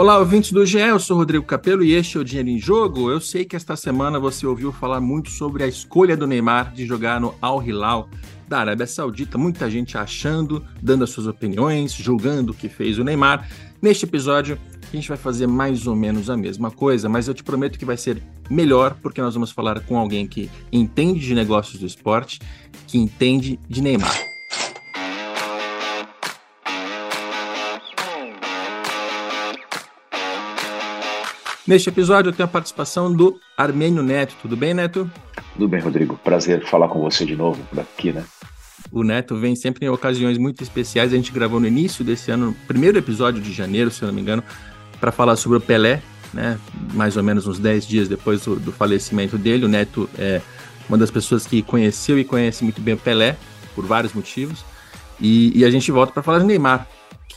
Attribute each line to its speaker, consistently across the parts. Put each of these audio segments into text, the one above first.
Speaker 1: Olá, ouvintes do GE, eu sou Rodrigo Capello e este é o Dinheiro em Jogo. Eu sei que esta semana você ouviu falar muito sobre a escolha do Neymar de jogar no Al Hilal da Arábia Saudita, muita gente achando, dando as suas opiniões, julgando o que fez o Neymar. Neste episódio, a gente vai fazer mais ou menos a mesma coisa, mas eu te prometo que vai ser melhor, porque nós vamos falar com alguém que entende de negócios do esporte, que entende de Neymar. Neste episódio eu tenho a participação do Armênio Neto. Tudo bem, Neto?
Speaker 2: Tudo bem, Rodrigo. Prazer falar com você de novo por aqui, né?
Speaker 1: O Neto vem sempre em ocasiões muito especiais. A gente gravou no início desse ano, primeiro episódio de janeiro, se eu não me engano, para falar sobre o Pelé, né? Mais ou menos uns 10 dias depois do, do, falecimento dele. O Neto é uma das pessoas que conheceu e conhece muito bem o Pelé, por vários motivos. E, e a gente volta para falar de Neymar,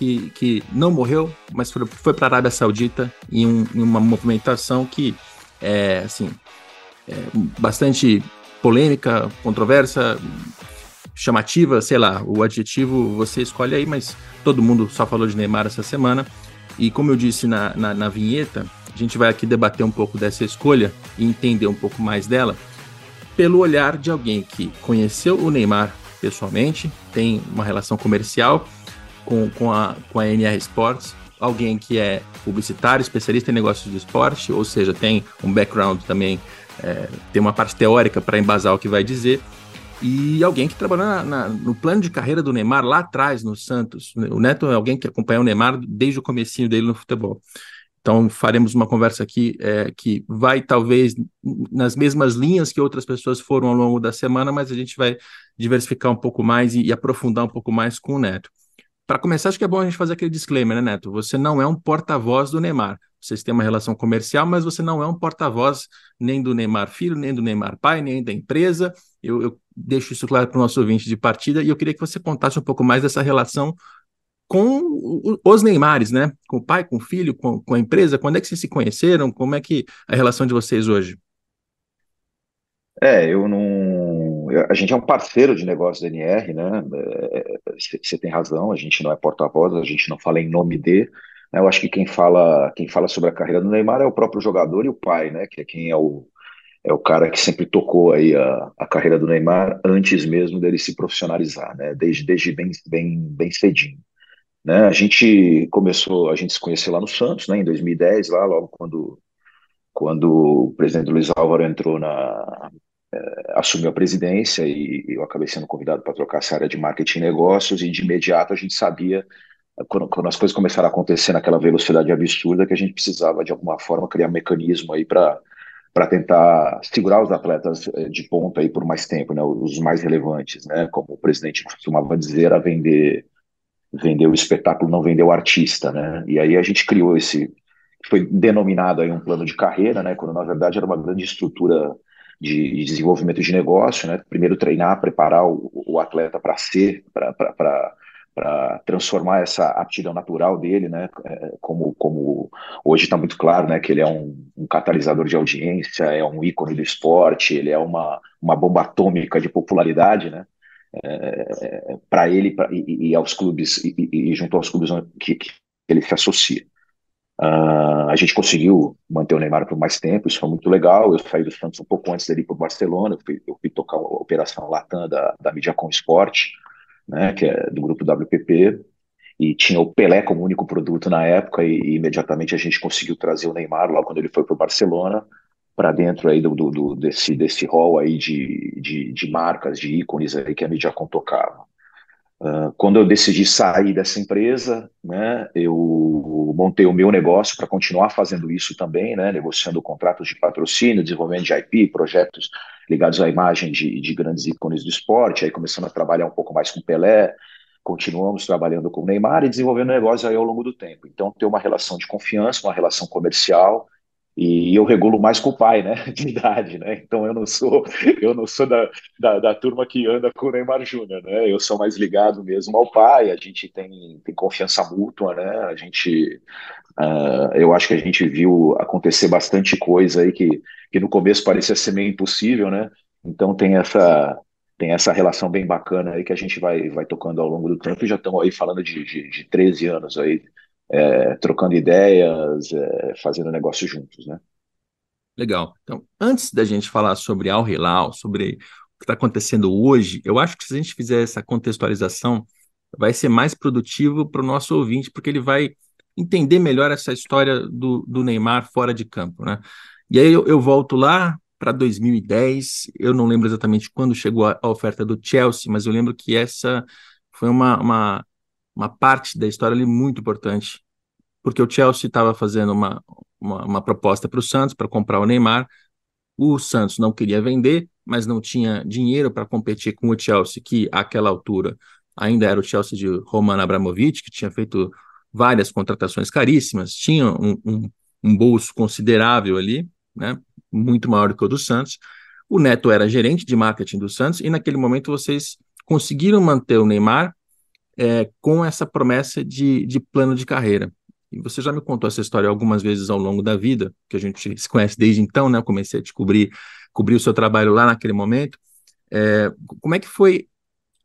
Speaker 1: que, que não morreu, mas foi, foi para a Arábia Saudita em, um, em, uma movimentação que é, assim, é bastante polêmica, controversa, chamativa, sei lá, o adjetivo você escolhe aí, mas todo mundo só falou de Neymar essa semana. E como eu disse na, na, na vinheta, a gente vai aqui debater um pouco dessa escolha e entender um pouco mais dela pelo olhar de alguém que conheceu o Neymar pessoalmente, tem uma relação comercial com, com, a, com a NR Sports, alguém que é publicitário, especialista em negócios de esporte, ou seja, tem um background também, é, tem uma parte teórica para embasar o que vai dizer, e alguém que trabalhou na, na, no plano de carreira do Neymar lá atrás, no Santos. O Neto é alguém que acompanhou o Neymar desde o comecinho dele no futebol. Então faremos uma conversa aqui é, que vai talvez nas mesmas linhas que outras pessoas foram ao longo da semana, mas a gente vai diversificar um pouco mais e, e aprofundar um pouco mais com o Neto. Para começar, acho que é bom a gente fazer aquele disclaimer, né, Neto? Você não é um porta-voz do Neymar. Vocês têm uma relação comercial, mas você não é um porta-voz nem do Neymar filho, nem do Neymar pai, nem da empresa. Eu, eu deixo isso claro para o nosso ouvinte de partida e eu queria que você contasse um pouco mais dessa relação com os Neymares, né? Com o pai, com o filho, com, com a empresa. Quando é que vocês se conheceram? Como é que é a relação de vocês hoje?
Speaker 2: É, eu não. A gente é um parceiro de negócios da NR, né? Você é, tem razão, a gente não é porta-voz, a gente não fala em nome de. Né? Eu acho que quem fala, quem fala sobre a carreira do Neymar é o próprio jogador e o pai, né? Que é quem é o, é o cara que sempre tocou aí a, a carreira do Neymar antes mesmo dele se profissionalizar, né? Desde, desde bem, bem, bem cedinho. Né? A gente começou, a gente se conheceu lá no Santos, né? Em 2010, lá logo quando quando o presidente Luiz Álvaro entrou na é, assumiu a presidência e eu acabei sendo convidado para trocar essa área de marketing e negócios e de imediato a gente sabia quando, quando, as coisas começaram a acontecer naquela velocidade absurda, que a gente precisava, de alguma forma, criar um mecanismo aí para para tentar segurar os atletas eh, de ponta aí por mais tempo, né, os mais relevantes, né, como o presidente costumava dizer, a vender vender o espetáculo, não vender o artista, né, e aí a gente criou esse, foi denominado aí um plano de carreira, né, quando na verdade era uma grande estrutura de, de desenvolvimento de negócio, né, primeiro treinar, preparar o, o atleta para ser, para para transformar essa aptidão natural dele, né, é, como, como hoje está muito claro, né, que ele é um, um, catalisador de audiência, é um ícone do esporte, ele é uma, uma bomba atômica de popularidade, né, é, para ele pra, e, e, aos clubes e, e, junto aos clubes que, que ele se associa. Uh, a gente conseguiu manter o Neymar por mais tempo, isso foi muito legal. Eu saí do Santos um pouco antes dele para o Barcelona, eu fui, eu fui tocar a operação Latam da, da Mediacom Sport, né, que é do grupo WPP, e tinha o Pelé como único produto na época, e, e imediatamente a gente conseguiu trazer o Neymar, lá quando ele foi para o Barcelona, para dentro aí do, do, do, desse, desse hall aí de, de, de, marcas, de ícones aí que a Mediacom tocava. Uh, quando eu decidi sair dessa empresa, né, eu montei o meu negócio para continuar fazendo isso também, né, negociando contratos de patrocínio, desenvolvimento de IP, projetos ligados à imagem de, de grandes ícones do esporte, aí começando a trabalhar um pouco mais com Pelé, continuamos trabalhando com o Neymar e desenvolvendo negócios aí ao longo do tempo. Então, ter uma relação de confiança, uma relação comercial, e eu regulo mais com o pai, né, de idade, né, então eu não sou, eu não sou da, da, da turma que anda com o Neymar Júnior, né, eu sou mais ligado mesmo ao pai, a gente tem, tem confiança mútua, né, a gente, uh, eu acho que a gente viu acontecer bastante coisa aí que, que no começo parecia ser meio impossível, né, então tem essa, tem essa relação bem bacana aí que a gente vai, vai tocando ao longo do tempo e já estamos aí falando de, de, de 13 anos aí é, trocando ideias, é, fazendo negócio juntos, né?
Speaker 1: Legal. Então, antes da gente falar sobre Al Hilal, sobre o que está acontecendo hoje, eu acho que se a gente fizer essa contextualização, vai ser mais produtivo para o nosso ouvinte, porque ele vai entender melhor essa história do, do Neymar fora de campo, né? E aí eu, eu volto lá para 2010, eu não lembro exatamente quando chegou a, a, oferta do Chelsea, mas eu lembro que essa foi uma, uma, uma parte da história ali muito importante, porque o Chelsea estava fazendo uma, uma, uma proposta para o Santos para comprar o Neymar, o Santos não queria vender, mas não tinha dinheiro para competir com o Chelsea, que àquela altura ainda era o Chelsea de Roman Abramovich, que tinha feito várias contratações caríssimas, tinha um, um, um bolso considerável ali, né, muito maior do que o do Santos. O Neto era gerente de marketing do Santos e naquele momento vocês conseguiram manter o Neymar é, com essa promessa de, de plano de carreira. E você já me contou essa história algumas vezes ao longo da vida, que a gente se conhece desde então, né? Eu comecei a descobrir, cobrir o seu trabalho lá naquele momento. É, como é que foi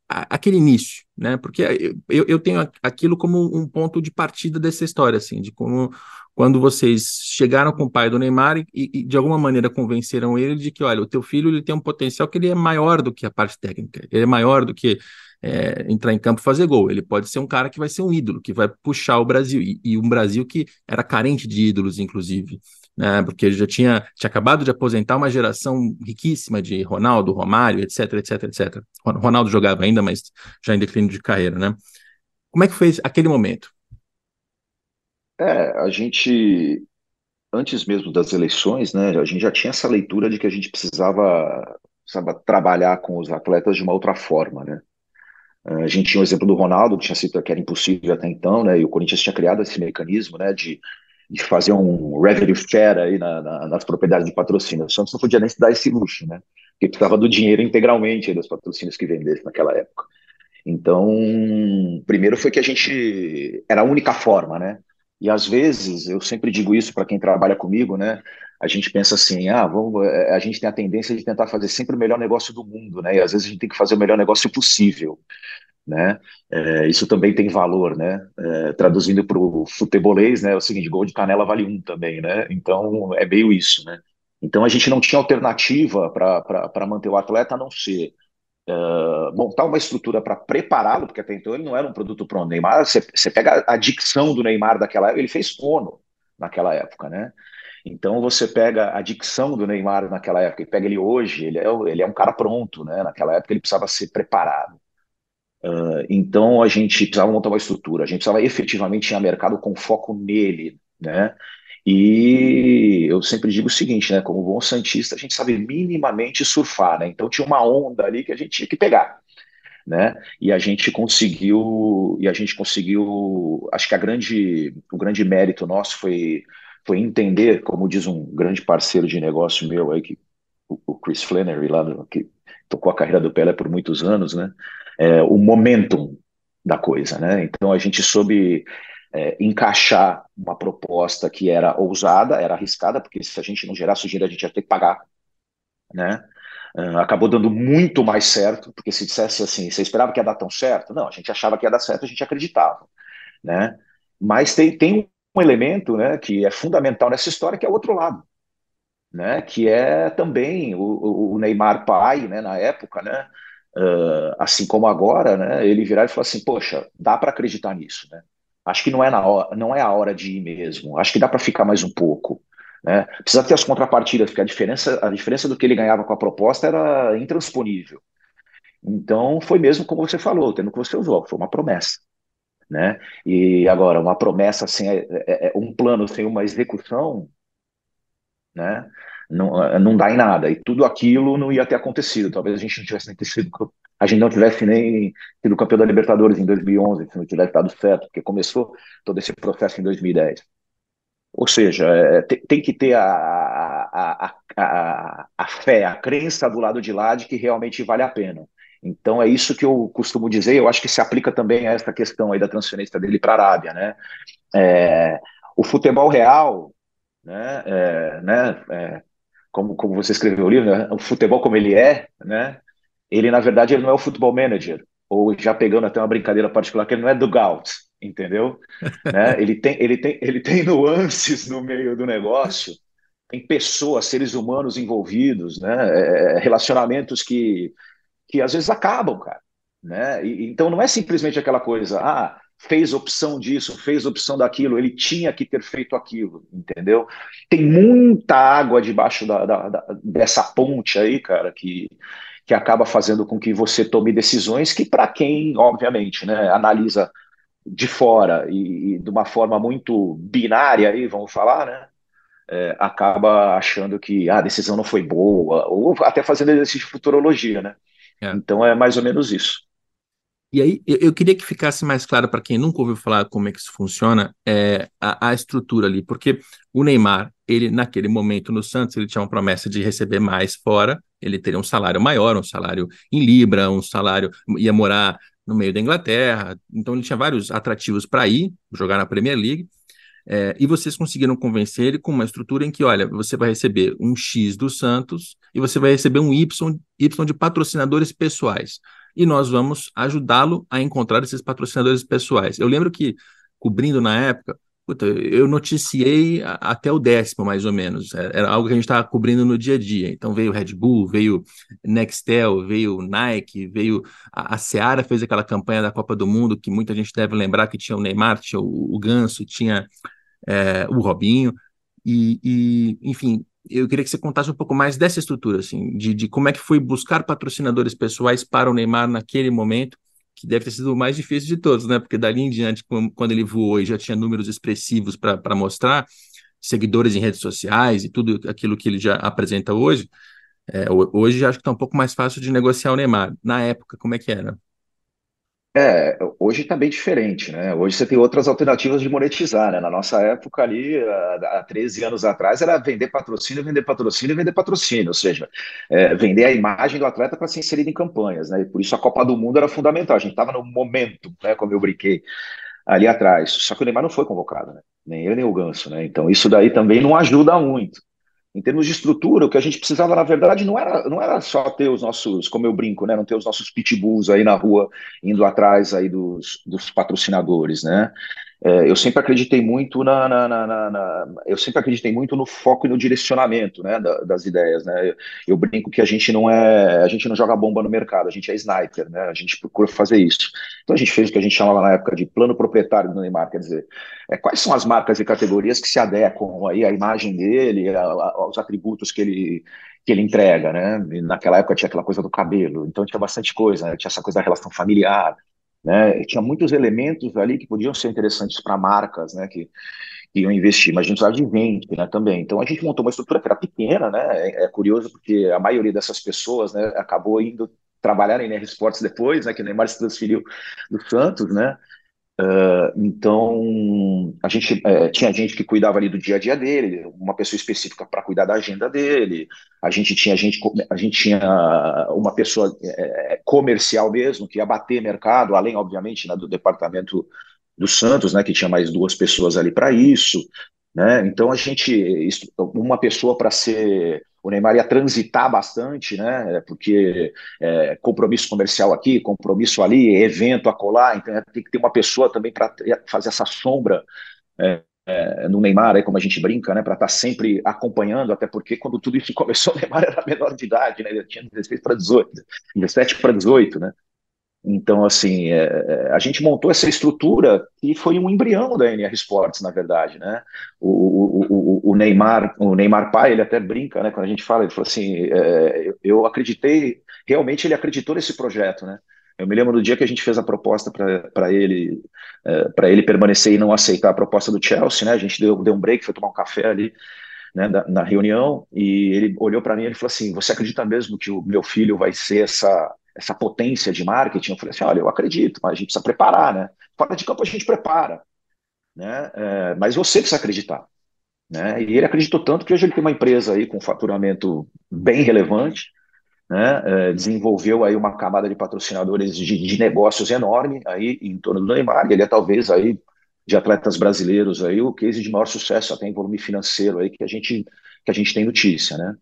Speaker 1: aquele início, né? Porque eu, eu tenho aquilo como um ponto de partida dessa história, assim, de como quando vocês chegaram com o pai do Neymar e, e, de alguma maneira convenceram ele de que, olha, o teu filho ele tem um potencial que ele é maior do que a parte técnica, ele é maior do que é, entrar em campo e fazer gol. Ele pode ser um cara que vai ser um ídolo, que vai puxar o Brasil e, e um Brasil que era carente de ídolos, inclusive né, porque ele já tinha, tinha acabado de aposentar uma geração riquíssima de Ronaldo, Romário, etc, etc, etc. Ronaldo jogava ainda, mas já em declínio de carreira, né? Como é que foi aquele momento?
Speaker 2: É, a gente, antes mesmo das eleições, né, a gente já tinha essa leitura de que a gente precisava, precisava trabalhar com os atletas de uma outra forma, né? A gente tinha o exemplo do Ronaldo, que tinha sido que era impossível até então, né? E o Corinthians tinha criado esse mecanismo, né, de de fazer um revenue share aí na, na, nas propriedades de patrocínio. O Santos não podia nem se dar esse luxo, né? Porque precisava do dinheiro integralmente dos patrocínios que vendesse naquela época. Então, primeiro foi que a gente era a única forma, né? E às vezes, eu sempre digo isso para quem trabalha comigo, né? A gente pensa assim, ah, vamos, eh, a gente tem a tendência de tentar fazer sempre o melhor negócio do mundo, né? E às vezes a gente tem que fazer o melhor negócio possível né? É, isso também tem valor, né? É, traduzindo para o futebolês, né? É o seguinte, gol de canela vale um também, né? Então é meio isso, né? Então a gente não tinha alternativa para manter o atleta a não ser uh, montar uma estrutura para prepará-lo, porque até então ele não era um produto pronto. Neymar, você, pega a dicção do Neymar daquela época, ele fez fono naquela época, né? Então você pega a dicção do Neymar naquela época e pega ele hoje, ele é, ele é um cara pronto, né? Naquela época ele precisava ser preparado. Uh, então a gente precisava montar uma estrutura, a gente precisava efetivamente ir a mercado com foco nele, né? E eu sempre digo o seguinte, né? Como bom santista, a gente sabe minimamente surfar, né? Então tinha uma onda ali que a gente tinha que pegar, né? E a gente conseguiu, e a gente conseguiu. Acho que a grande, o grande mérito nosso foi foi entender, como diz um grande parceiro de negócio meu aí que o Chris Flannery lá que tocou a carreira do Pelé por muitos anos, né? é, o momentum da coisa, né? Então a gente soube é, encaixar uma proposta que era ousada, era arriscada, porque se a gente não gerasse o dinheiro a gente ia ter que pagar, né? Uh, acabou dando muito mais certo, porque se dissesse assim, você esperava que ia dar tão certo? Não, a gente achava que ia dar certo, a gente acreditava, né? Mas tem, tem um elemento, né, que é fundamental nessa história, que é o outro lado, né? Que é também o, o Neymar pai, né, na época, né? uh, assim como agora, né, ele virar e falar assim, poxa, dá para acreditar nisso, né? Acho que não é, na hora, não é a hora de ir mesmo. Acho que dá para ficar mais um pouco. Né? Precisa ter as contrapartidas, porque a diferença, a diferença do que ele ganhava com a proposta era intransponível. Então, foi mesmo como você falou, tendo que você usou, foi uma promessa. Né? E agora, uma promessa sem é, é, é um plano sem uma execução, né? não, eh, não dá em nada. E tudo aquilo não ia ter acontecido. Talvez a gente não tivesse nem sido, a gente não tivesse nem sido campeão da Libertadores em 2011, se não tivesse dado certo, porque começou todo esse processo em 2010. Ou seja, é, tem, tem, que ter a, a, a, a, fé, a crença do lado de lá de que realmente vale a pena. Então é isso que eu costumo dizer, eu acho que se aplica também a essa questão aí da transferência dele para a Arábia, né? É, o futebol real, né, é, né, é, como, como você escreveu o livro, né? o futebol como ele é, né? Ele, na verdade, ele não é o futebol manager, ou já pegando até uma brincadeira particular, que ele não é dugout, entendeu? né? Ele tem, ele tem, ele tem nuances no meio do negócio. Tem pessoas, seres humanos envolvidos, né? É, é, relacionamentos que, que às vezes acabam, cara. Né? E, então não é simplesmente aquela coisa, ah, fez opção disso, fez opção daquilo, ele tinha que ter feito aquilo, entendeu? Tem muita água debaixo da, da, da, dessa ponte aí, cara, que, que acaba fazendo com que você tome decisões que, para quem, obviamente, né, analisa de fora e, e, de uma forma muito binária aí, vamos falar, né? É, acaba achando que ah, a decisão não foi boa, ou até fazendo exercício de futurologia, né? É. Então é mais ou menos isso.
Speaker 1: E aí, eu, eu queria que ficasse mais claro para quem nunca ouviu falar como é que isso funciona, é, a, a, estrutura ali, porque o Neymar, ele naquele momento no Santos, ele tinha uma promessa de receber mais fora, ele teria um salário maior, um salário em Libra, um salário, ia morar no meio da Inglaterra, então ele tinha vários atrativos para ir, jogar na Premier League, é, e vocês conseguiram convencer ele com uma estrutura em que, olha, você vai receber um X do Santos e você vai receber um Y, y de patrocinadores pessoais e nós vamos ajudá-lo a encontrar esses patrocinadores pessoais. Eu lembro que, cobrindo na época, puta, eu noticiei até o décimo, mais ou menos. É, era algo que a gente estava cobrindo no dia a dia. Então veio Red Bull, veio Nextel, veio Nike, veio. A, a Seara fez aquela campanha da Copa do Mundo, que muita gente deve lembrar que tinha o Neymar, tinha o, o Ganso, tinha é, o Robinho. E, e, enfim, eu queria que você contasse um pouco mais dessa estrutura, assim, de, de como é que foi buscar patrocinadores pessoais para o Neymar naquele momento, que deve ter sido o mais difícil de todos, né? Porque dali em diante, quando ele voou e já tinha números expressivos para mostrar, seguidores em redes sociais e tudo aquilo que ele já apresenta hoje, é, hoje acho que está um pouco mais fácil de negociar o Neymar. Na época, como é que era?
Speaker 2: É, hoje está bem diferente, né? Hoje você tem outras alternativas de monetizar, né? Na nossa época ali, há 13 anos atrás, era vender patrocínio, vender patrocínio, vender patrocínio, ou seja, é, vender a imagem do atleta para ser inserido em campanhas, né? E por isso a Copa do Mundo era fundamental. A gente estava no momento, né? Como eu brinquei ali atrás. Só que o Neymar não foi convocado, né? Nem ele nem o Ganso, né? Então isso daí também não ajuda muito em termos de estrutura, o que a gente precisava, na verdade, não era, não era só ter os nossos, como eu brinco, né, não ter os nossos pitbulls aí na rua indo atrás aí dos, dos patrocinadores, né? É, eu sempre acreditei muito na, na, na, na, eu sempre acreditei muito no foco e no direcionamento, né, da, das ideias, né. Eu, eu, brinco que a gente não é, a gente não joga bomba no mercado, a gente é sniper, né. A gente procura fazer isso. Então a gente fez o que a gente chamava na época de plano proprietário do Neymar, quer dizer, é, quais são as marcas e categorias que se adequam aí à imagem dele, a, a, aos atributos que ele que ele entrega, né? E naquela época tinha aquela coisa do cabelo, então tinha bastante coisa, né? tinha essa coisa da relação familiar, né? Tinha muitos elementos ali que podiam ser interessantes para marcas, né? Que, que, iam investir, mas a gente precisava de vende, né? Também. Então a gente montou uma estrutura que era pequena, né? É, é curioso porque a maioria dessas pessoas, né? Acabou indo trabalhar em NR Sports depois, né? Que o Neymar se transferiu do Santos, né? Uh, então, a gente uh, tinha gente que cuidava ali do dia a dia dele, uma pessoa específica para cuidar da agenda dele. A gente tinha gente, a gente tinha uma pessoa uh, comercial mesmo que ia bater mercado, além, obviamente, né, do departamento do Santos, né, que tinha mais duas pessoas ali para isso. Né? Então, a gente, uma pessoa para ser o Neymar ia transitar bastante, né? Porque é, compromisso comercial aqui, compromisso ali, evento a colar, então tem que ter uma pessoa também para fazer essa sombra é, é, no Neymar, aí, como a gente brinca, né? Para estar tá sempre acompanhando, até porque quando tudo isso começou, o Neymar era menor de idade, né? Ele tinha 16 para 18, 17 para 18, né? Então, assim, é, é, a gente montou essa estrutura que foi um embrião da NR Sports, na verdade, né? O, o, o, Neymar, o Neymar pai, ele até brinca, né? Quando a gente fala, ele falou assim, é, eu acreditei, realmente ele acreditou nesse projeto, né? Eu me lembro do dia que a gente fez a proposta para ele, é, para ele permanecer e não aceitar a proposta do Chelsea, né? A gente deu, deu um break, foi tomar um café ali, né, da, na reunião, e ele olhou para mim e falou assim: Você acredita mesmo que o meu filho vai ser essa essa potência de marketing, eu falei assim, olha, eu acredito, mas a gente precisa preparar, né? Fora de campo a gente prepara, né? É, mas você precisa acreditar, né? E ele acreditou tanto que hoje ele tem uma empresa aí com faturamento bem relevante, né? É, desenvolveu aí uma camada de patrocinadores de, de, negócios enorme aí em torno do Neymar, ele é talvez aí de atletas brasileiros aí o case de maior sucesso até em volume financeiro aí que a gente que a gente tem notícia, né?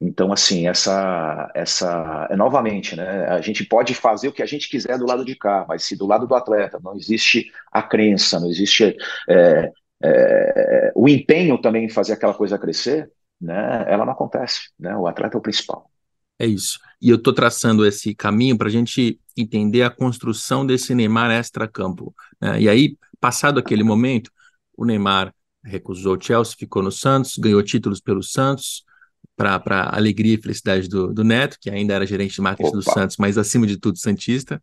Speaker 2: Então, assim, essa, essa, é novamente, né? A gente pode fazer o que a gente quiser do lado de cá, mas se do lado do atleta não existe a crença, não existe é, é, o empenho também em fazer aquela coisa crescer, né? Ela não acontece, né? O atleta é o principal.
Speaker 1: É isso. E eu estou traçando esse caminho para a gente entender a construção desse Neymar extra-campo. Né? E aí, passado aquele momento, o Neymar recusou o Chelsea, ficou no Santos, ganhou títulos pelo Santos, para a alegria e felicidade do, do, Neto, que ainda era gerente de marketing Opa. do Santos, mas acima de tudo Santista.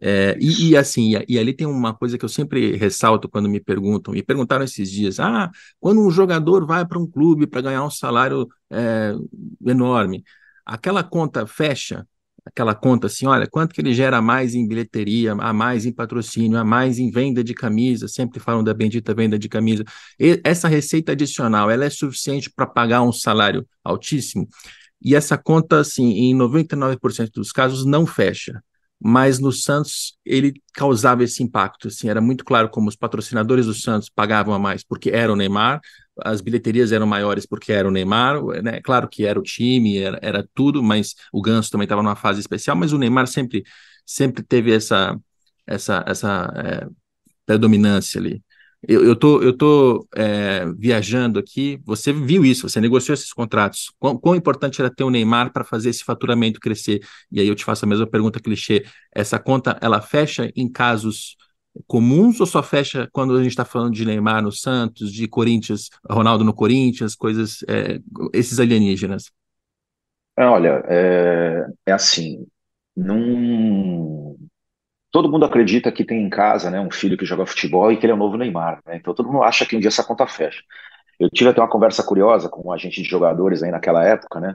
Speaker 1: É, e, e, assim, e, e, ali tem uma coisa que eu sempre ressalto quando me perguntam, me perguntaram esses dias, ah, quando um jogador vai para um clube para ganhar um salário é, enorme, aquela conta fecha aquela conta assim, olha, quanto que ele gera mais em bilheteria, a mais em patrocínio, a mais em venda de camisa, sempre falam da bendita venda de camisa. E essa receita adicional, ela é suficiente para pagar um salário altíssimo? E essa conta, assim, em 99% dos casos não fecha mas no Santos ele causava esse impacto, assim, era muito claro como os patrocinadores do Santos pagavam a mais porque era o Neymar, as bilheterias eram maiores porque era o Neymar, né? Claro que era o time, era, era tudo, mas o Ganso também estava numa fase especial, mas o Neymar sempre sempre teve essa essa essa é, predominância ali. Eu, eu tô, eu tô é, viajando aqui. Você viu isso, você negociou esses contratos. Quão, quão importante era ter o Neymar para fazer esse faturamento crescer? E aí eu te faço a mesma pergunta clichê. Essa conta, ela fecha em casos comuns ou só fecha quando a gente está falando de Neymar no Santos, de Corinthians, Ronaldo no Corinthians, coisas, é, esses alienígenas?
Speaker 2: Olha, é, é assim, num, todo mundo acredita que tem em casa, né, um filho que joga futebol e que ele é o novo Neymar, né? Então todo mundo acha que um dia essa conta fecha. Eu tive até uma conversa curiosa com um agente de jogadores aí naquela época, né?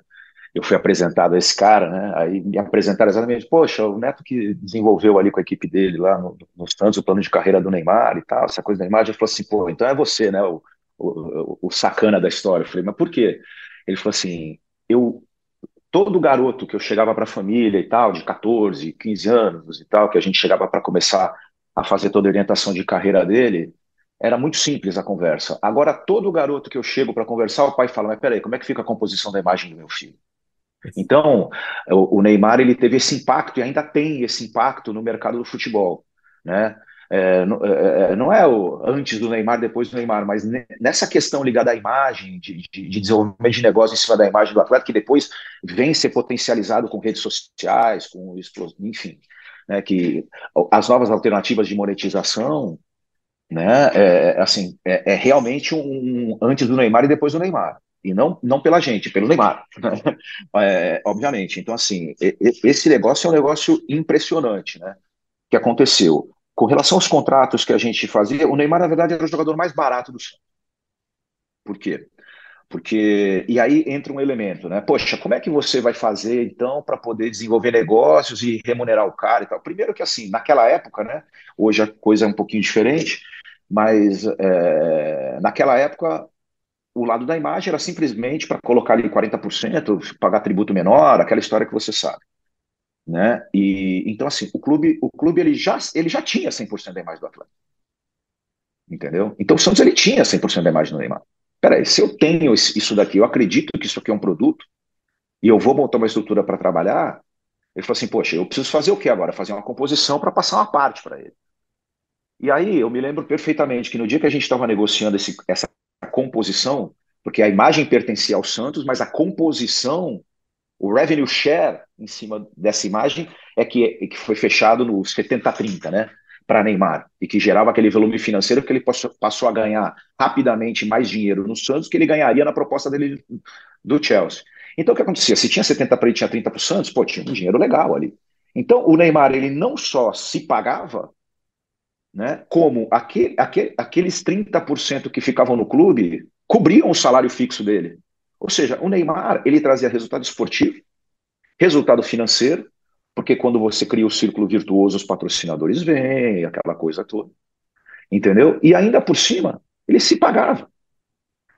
Speaker 2: Eu fui apresentado a esse cara, né? Aí me apresentaram exatamente, poxa, o Neto que desenvolveu ali com a equipe dele lá no, no Santos o plano de carreira do Neymar e tal, essa coisa do Neymar, ele falou assim, pô, então é você, né? O, o, o sacana da história. Eu falei, mas por quê? Ele falou assim, eu todo garoto que eu chegava para a família e tal, de 14, 15 anos e tal, que a gente chegava para começar a fazer toda a orientação de carreira dele, era muito simples a conversa. Agora, todo garoto que eu chego para conversar, o pai fala: Mas peraí, como é que fica a composição da imagem do meu filho? Então, o Neymar ele teve esse impacto e ainda tem esse impacto no mercado do futebol. Né? É, não, é, é, não é o antes do Neymar, depois do Neymar, mas nessa questão ligada à imagem, de, de, de, desenvolvimento de negócio em cima da imagem do atleta, que depois vem ser potencializado com redes sociais, com enfim, né, que as novas alternativas de monetização, né, é, assim, é, é, realmente um antes do Neymar e depois do Neymar. E não, não pela gente, pelo Neymar, é, obviamente. Então, assim, esse negócio é um negócio impressionante, né? Que aconteceu. Com relação aos contratos que a gente fazia, o Neymar, na verdade, era o jogador mais barato do Santos. Por quê? Porque, e aí entra um elemento, né? Poxa, como é que você vai fazer, então, para poder desenvolver negócios e remunerar o cara e tal? Primeiro que, assim, naquela época, né? Hoje a coisa é um pouquinho diferente, mas é, naquela época o lado da imagem era simplesmente para colocar ali 40%, pagar tributo menor, aquela história que você sabe né? E então assim, o clube, o clube ele já ele já tinha 100% da imagem do atleta. Entendeu? Então o Santos ele tinha 100% da imagem do Neymar. Peraí, se eu tenho isso daqui, eu acredito que isso aqui é um produto e eu vou montar uma estrutura para trabalhar, ele falou assim, poxa, eu preciso fazer o que agora? Fazer uma composição para passar uma parte para ele. E aí eu me lembro perfeitamente que no dia que a gente estava negociando esse, essa composição, porque a imagem pertencia ao Santos, mas a composição o revenue share em cima dessa imagem é que, é que foi fechado no 70-30, né? Para Neymar, e que gerava aquele volume financeiro que ele passou, passou a ganhar rapidamente mais dinheiro no Santos que ele ganharia na proposta dele do Chelsea. Então o que acontecia? Se tinha 70 para ele, tinha 30 para o Santos, pô, tinha um dinheiro legal ali. Então o Neymar ele não só se pagava, né, como aquele, aquele, aqueles 30% que ficavam no clube cobriam o salário fixo dele. Ou seja, o Neymar ele trazia resultado esportivo, resultado financeiro, porque quando você cria o círculo virtuoso, os patrocinadores vêm, aquela coisa toda. Entendeu? E ainda por cima, ele se pagava.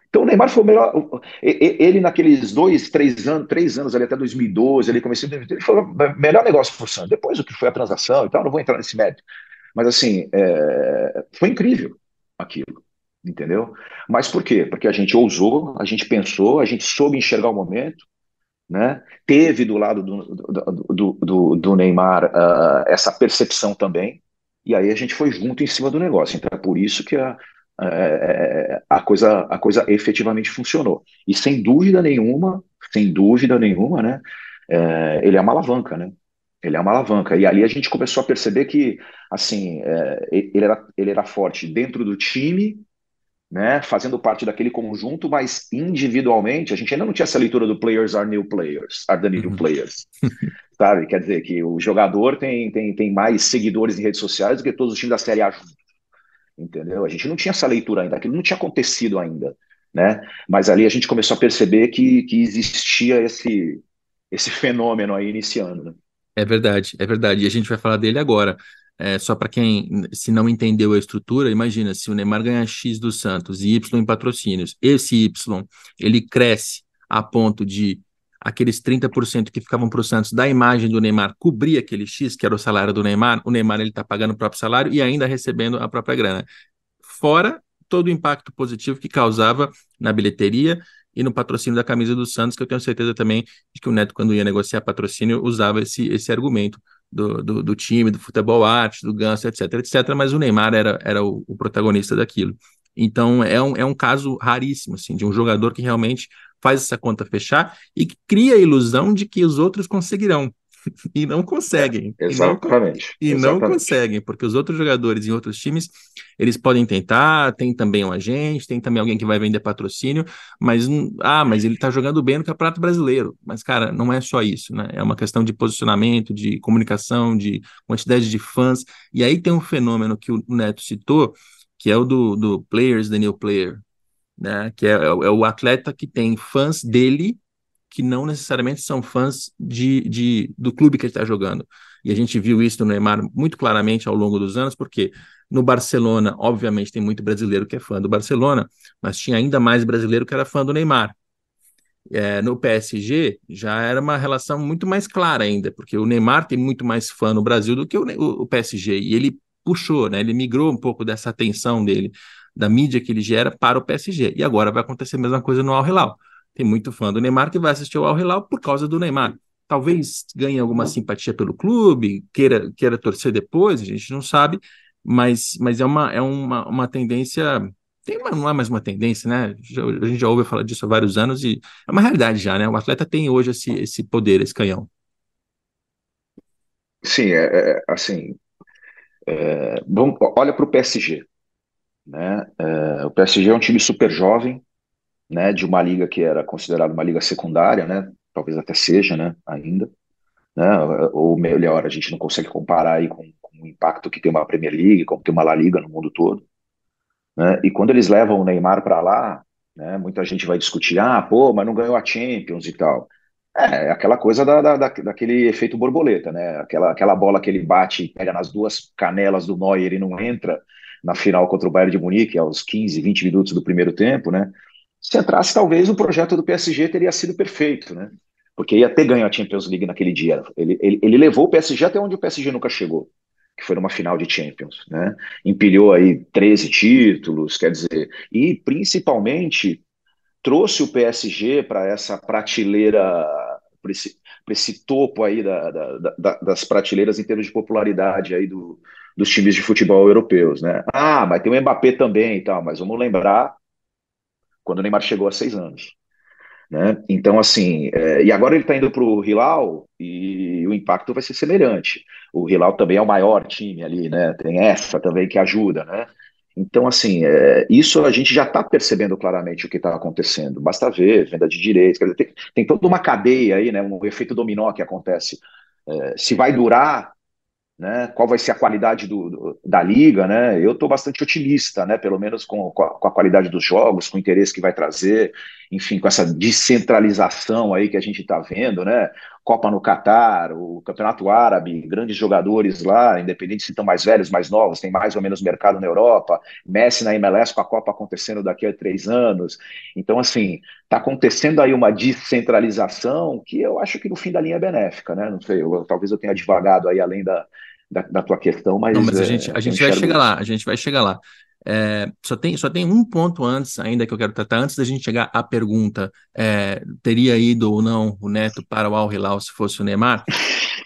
Speaker 2: Então o Neymar foi o melhor. Ele, naqueles dois, três anos, três anos ali até 2012, ele começou ele foi o melhor negócio o Santos. Depois o que foi a transação e tal, não vou entrar nesse mérito. Mas assim, é, foi incrível aquilo entendeu? Mas por quê? Porque a gente ousou, a gente pensou, a gente soube enxergar o momento, né? Teve do lado do, do, do, do Neymar uh, essa percepção também, e aí a gente foi junto em cima do negócio. Então é por isso que a, a, coisa, a coisa efetivamente funcionou. E sem dúvida nenhuma, sem dúvida nenhuma, né? É, ele é uma alavanca, né? Ele é uma alavanca. E ali a gente começou a perceber que, assim, é, ele, era, ele era forte dentro do time, né, fazendo parte daquele conjunto, mas individualmente a gente ainda não tinha essa leitura do players are new players, are the new uhum. players. Sabe? Quer dizer que o jogador tem, tem, tem mais seguidores em redes sociais do que todos os times da Série A juntos. Entendeu? A gente não tinha essa leitura ainda, aquilo não tinha acontecido ainda. Né? Mas ali a gente começou a perceber que, que existia esse, esse fenômeno aí iniciando. Né?
Speaker 1: É verdade, é verdade. E a gente vai falar dele agora. É, só para quem se não entendeu a estrutura, imagina se o Neymar ganhar X do Santos e Y em patrocínios, esse Y ele cresce a ponto de aqueles 30% que ficavam para o Santos da imagem do Neymar cobrir aquele X, que era o salário do Neymar, o Neymar ele está pagando o próprio salário e ainda recebendo a própria grana. Fora todo o impacto positivo que causava na bilheteria e no patrocínio da camisa do Santos, que eu tenho certeza também de que o Neto, quando ia negociar patrocínio, usava esse, esse argumento do, do, do time, do futebol arte, do Ganso, etc, etc, mas o Neymar era, era o, o protagonista daquilo. Então é um, é um caso raríssimo, assim, de um jogador que realmente faz essa conta fechar e cria a ilusão de que os outros conseguirão. e não conseguem.
Speaker 2: É, exatamente.
Speaker 1: E não, e exatamente. não conseguem, porque os outros jogadores em outros times, eles podem tentar, tem também um agente, tem também alguém que vai vender patrocínio, mas, ah, mas ele tá jogando bem no Campeonato Brasileiro. Mas, cara, não é só isso, né? É uma questão de posicionamento, de comunicação, de quantidade de fãs. E aí tem um fenômeno que o Neto citou, que é o do, do Players, the New Player, né? Que é, é, é o atleta que tem fãs dele que não necessariamente são fãs de, de do clube que ele está jogando. E a gente viu isso no Neymar muito claramente ao longo dos anos, porque no Barcelona, obviamente, tem muito brasileiro que é fã do Barcelona, mas tinha ainda mais brasileiro que era fã do Neymar. É, no PSG já era uma relação muito mais clara ainda, porque o Neymar tem muito mais fã no Brasil do que o, o, PSG, e ele puxou, né, ele migrou um pouco dessa atenção dele, da mídia que ele gera para o PSG, e agora vai acontecer a mesma coisa no Al Hilal. Tem muito fã do Neymar que vai assistir ao Al Hilal por causa do Neymar. Talvez ganhe alguma simpatia pelo clube, queira, queira torcer depois, a gente não sabe, mas, mas é, uma, é uma, uma tendência. Tem uma, não é mais uma tendência, né? a gente já ouve falar disso há vários anos e é uma realidade já, né? O atleta tem hoje esse, esse poder, esse canhão.
Speaker 2: Sim, é, é assim. É, vamos, olha para o PSG. Né? É, o PSG é um time super jovem, né, de uma liga que era considerada uma liga secundária, né, talvez até seja, né, ainda, né, ou melhor, a gente não consegue comparar aí com, com o impacto que tem uma Premier League, como tem uma La Liga no mundo todo, né, e quando eles levam o Neymar para lá, né, muita gente vai discutir, ah, pô, mas não ganhou a Champions e tal. É, aquela coisa da, da, daquele efeito borboleta, né? Aquela, aquela bola que ele bate e pega nas duas canelas do Neuer e não entra na final contra o Bayern de Munique, aos 15, 20 minutos do primeiro tempo, né? Se entrasse, talvez o projeto do PSG teria sido perfeito, né? Porque ia ter ganho a Champions League naquele dia. Ele, ele, ele levou o PSG até onde o PSG nunca chegou, que foi numa final de Champions, né? Empilhou aí 13 títulos, quer dizer, e principalmente trouxe o PSG para essa prateleira, para esse, esse, topo aí da, da, da, das prateleiras em termos de popularidade aí do, dos times de futebol europeus, né? Ah, mas tem o Mbappé também e tal, mas vamos lembrar quando o Neymar chegou a seis anos. Né? Então, assim, é, e agora ele está indo para o Hilal e o impacto vai ser semelhante. O Hilal também é o maior time ali, né? Tem essa também que ajuda, né? Então, assim, é, isso a gente já está percebendo claramente o que está acontecendo. Basta ver, venda de direitos, dizer, tem, tem, toda uma cadeia aí, né? Um efeito dominó que acontece. É, se vai durar né? Qual vai ser a qualidade do, do da liga, né? Eu estou bastante otimista, né? Pelo menos com, com a, com, a, qualidade dos jogos, com o interesse que vai trazer, enfim, com essa descentralização aí que a gente está vendo, né? Copa no Catar, o Campeonato Árabe, grandes jogadores lá, independente se estão mais velhos, mais novos, tem mais ou menos mercado na Europa, Messi na MLS com a Copa acontecendo daqui a três anos. Então, assim, está acontecendo aí uma descentralização que eu acho que no fim da linha é benéfica, né? Não sei, eu, talvez eu tenha devagado aí além da, da, da tua questão, mas.
Speaker 1: Não, mas a gente, é, a gente vai chegar lá, a gente vai chegar lá. É, só, tem, só tem um ponto antes, ainda que eu quero tratar, antes da gente chegar à pergunta: é, teria ido ou não o Neto para o Al Hilal se fosse o Neymar?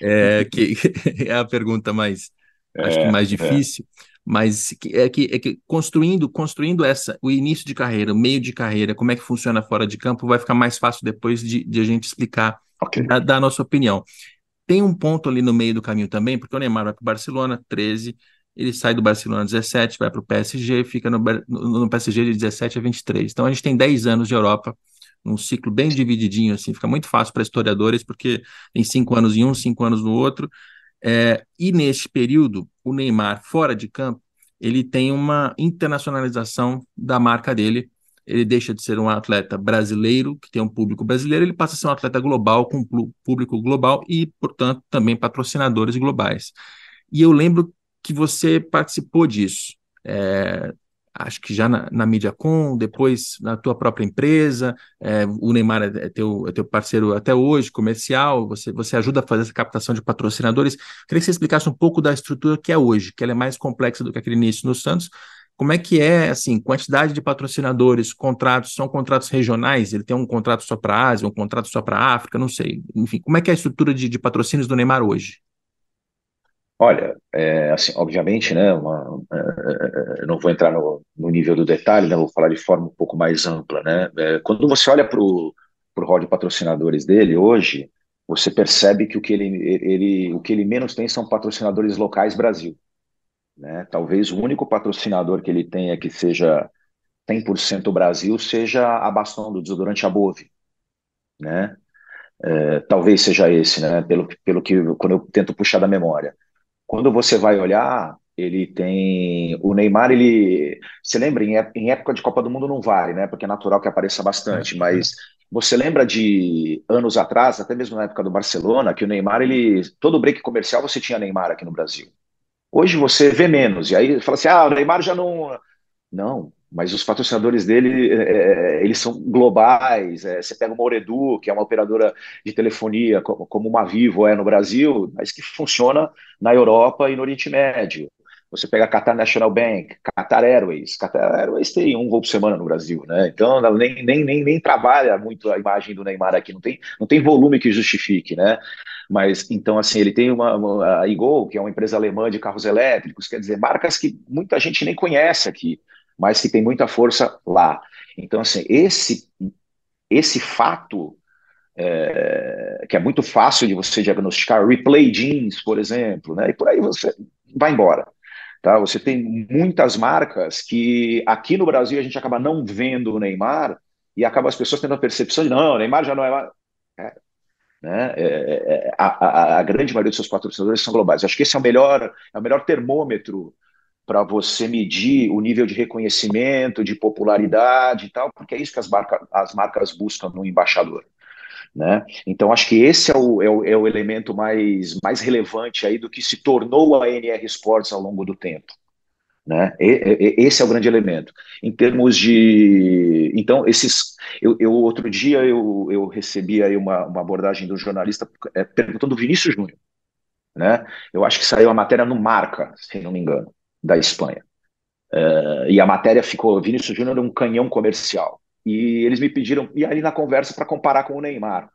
Speaker 1: É, que é a pergunta mais, acho que
Speaker 2: É,
Speaker 1: mais
Speaker 2: é.
Speaker 1: difícil, mas que, é, que, é que construindo, construindo essa, o início de carreira, o meio de carreira, como é que funciona fora de campo, vai ficar mais fácil depois de, de a gente explicar,
Speaker 2: Ok.
Speaker 1: da, da nossa opinião. Tem um ponto ali no meio do caminho também, porque o Neymar vai para o Barcelona, 13, ele sai do Barcelona 17, vai para o PSG, fica no, no, PSG de 17 a 23. Então a gente tem 10 anos de Europa, um ciclo bem divididinho, assim, fica muito fácil para historiadores, porque tem cinco anos em um, cinco anos no outro. É, e neste período, o Neymar, fora de campo, ele tem uma internacionalização da marca dele. Ele deixa de ser um atleta brasileiro, que tem um público brasileiro, ele passa a ser um atleta global, com público global e, portanto, também patrocinadores globais. E eu lembro que você participou disso. É, acho que já na, na MediaCom, depois na tua própria empresa. É, o Neymar é, é teu, é teu parceiro até hoje, comercial. Você, você ajuda a fazer essa captação de patrocinadores. Queria que você explicasse um pouco da estrutura que é hoje, que ela é mais complexa do que aquele início no Santos. Como é que é, assim, quantidade de patrocinadores, contratos, são contratos regionais? Ele tem um contrato só para a Ásia, um contrato só para a África, não sei. Enfim, como é que é a estrutura de, de patrocínios do Neymar hoje?
Speaker 2: Olha, é, assim, obviamente, né, uma, é, é, não vou entrar no, no nível do detalhe, né, vou falar de forma um pouco mais ampla, né. É, quando você olha para o rol de patrocinadores dele hoje, você percebe que o que ele, ele, o que ele menos tem são patrocinadores locais Brasil, né. Talvez o único patrocinador que ele tenha que seja 100% Brasil seja a Bastão do desodorante Above, né. É, talvez seja esse, né, pelo, pelo que quando eu tento puxar da memória. Quando você vai olhar, ele tem. O Neymar, ele. Você lembra, em, ép- em época de Copa do Mundo não vale, né? Porque é natural que apareça
Speaker 1: É,
Speaker 2: bastante, mas você lembra de anos atrás, até mesmo na época do Barcelona, que o Neymar, ele. Todo break comercial você tinha Neymar aqui no Brasil. Hoje você vê menos, e aí fala assim: ah, o Neymar já não. Não, mas os patrocinadores dele, é, é, eles são globais. é, você pega uma Ooredoo, que é uma operadora de telefonia, co- como uma Vivo é no Brasil, mas que funciona na Europa e no Oriente Médio. Você pega a Qatar National Bank, Qatar Airways. Qatar Airways tem um voo por semana no Brasil, né? Então nem, nem, nem, nem trabalha muito a imagem do Neymar aqui, não tem, não tem volume que justifique, né? Mas então, assim, ele tem uma, uma a Igol, que é uma empresa alemã de carros elétricos, quer dizer, marcas que muita gente nem conhece aqui mas que tem muita força lá. Então, assim, esse, esse fato, é, que é muito fácil de você diagnosticar, replay genes, por exemplo, né? E por aí você vai embora. Tá? Você tem muitas marcas que aqui no Brasil a gente acaba não vendo o Neymar e acaba as pessoas tendo a percepção de não, o Neymar já não é mais. É, né? É, é, a, a, a, grande maioria dos seus patrocinadores são globais. Acho que esse é o melhor, é o melhor termômetro para você medir o nível de reconhecimento, de popularidade e tal, porque é isso que as, marca, as marcas buscam no embaixador. Né? Então, acho que esse é o, é o, é o elemento mais, mais relevante aí do que se tornou a NR Sports ao longo do tempo. Né? E, e, esse é o grande elemento. Em termos de. Então, esses. Eu, eu outro dia eu, eu recebi aí uma, uma abordagem do jornalista é, perguntando do Vinícius Júnior. Né? Eu acho que saiu a matéria no Marca, se não me engano da Espanha. Uh, e a matéria ficou: Vinícius Júnior um canhão comercial. E eles me pediram, e aí na conversa, para comparar com o Neymar.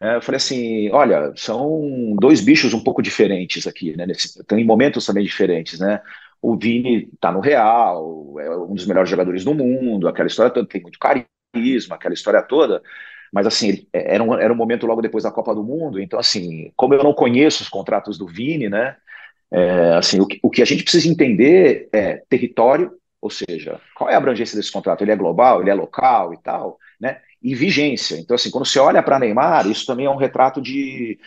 Speaker 2: Né? Eu falei assim: olha, são dois bichos um pouco diferentes aqui, né? Nesse, estão em momentos também diferentes, né? O Vini está no Real, é um dos melhores jogadores do mundo, aquela história toda, tem muito carisma, aquela história toda. Mas, assim, era um, era um momento logo depois da Copa do Mundo, então, assim, como eu não conheço os contratos do Vini, né? É, assim, o que, o que a gente precisa entender é território, ou seja, qual é a abrangência desse contrato? Ele é global, ele é local e tal, né? E vigência. Então, assim, quando você olha para Neymar, isso também é um retrato de,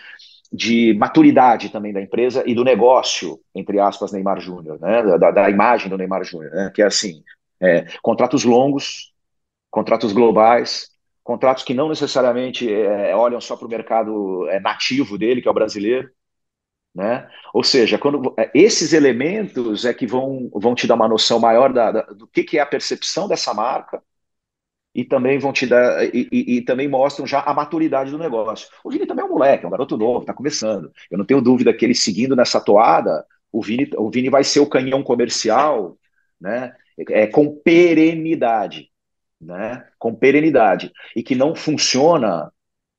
Speaker 2: de maturidade também da empresa e do negócio, entre aspas, Neymar Júnior, né? Da, da, imagem do Neymar Júnior, né? Que é assim, é, contratos longos, contratos globais, contratos que não necessariamente é, olham só para o mercado é, nativo dele, que é o brasileiro, né? Ou seja, quando esses elementos é que vão, vão te dar uma noção maior da, da, do que, que é a percepção dessa marca e também vão te dar e, e, e, também mostram já a maturidade do negócio. O Vini também é um moleque, é um garoto novo, está começando. Eu não tenho dúvida que ele seguindo nessa toada, o Vini, o Vini vai ser o canhão comercial, né? é com perenidade, né? Com perenidade e que não funciona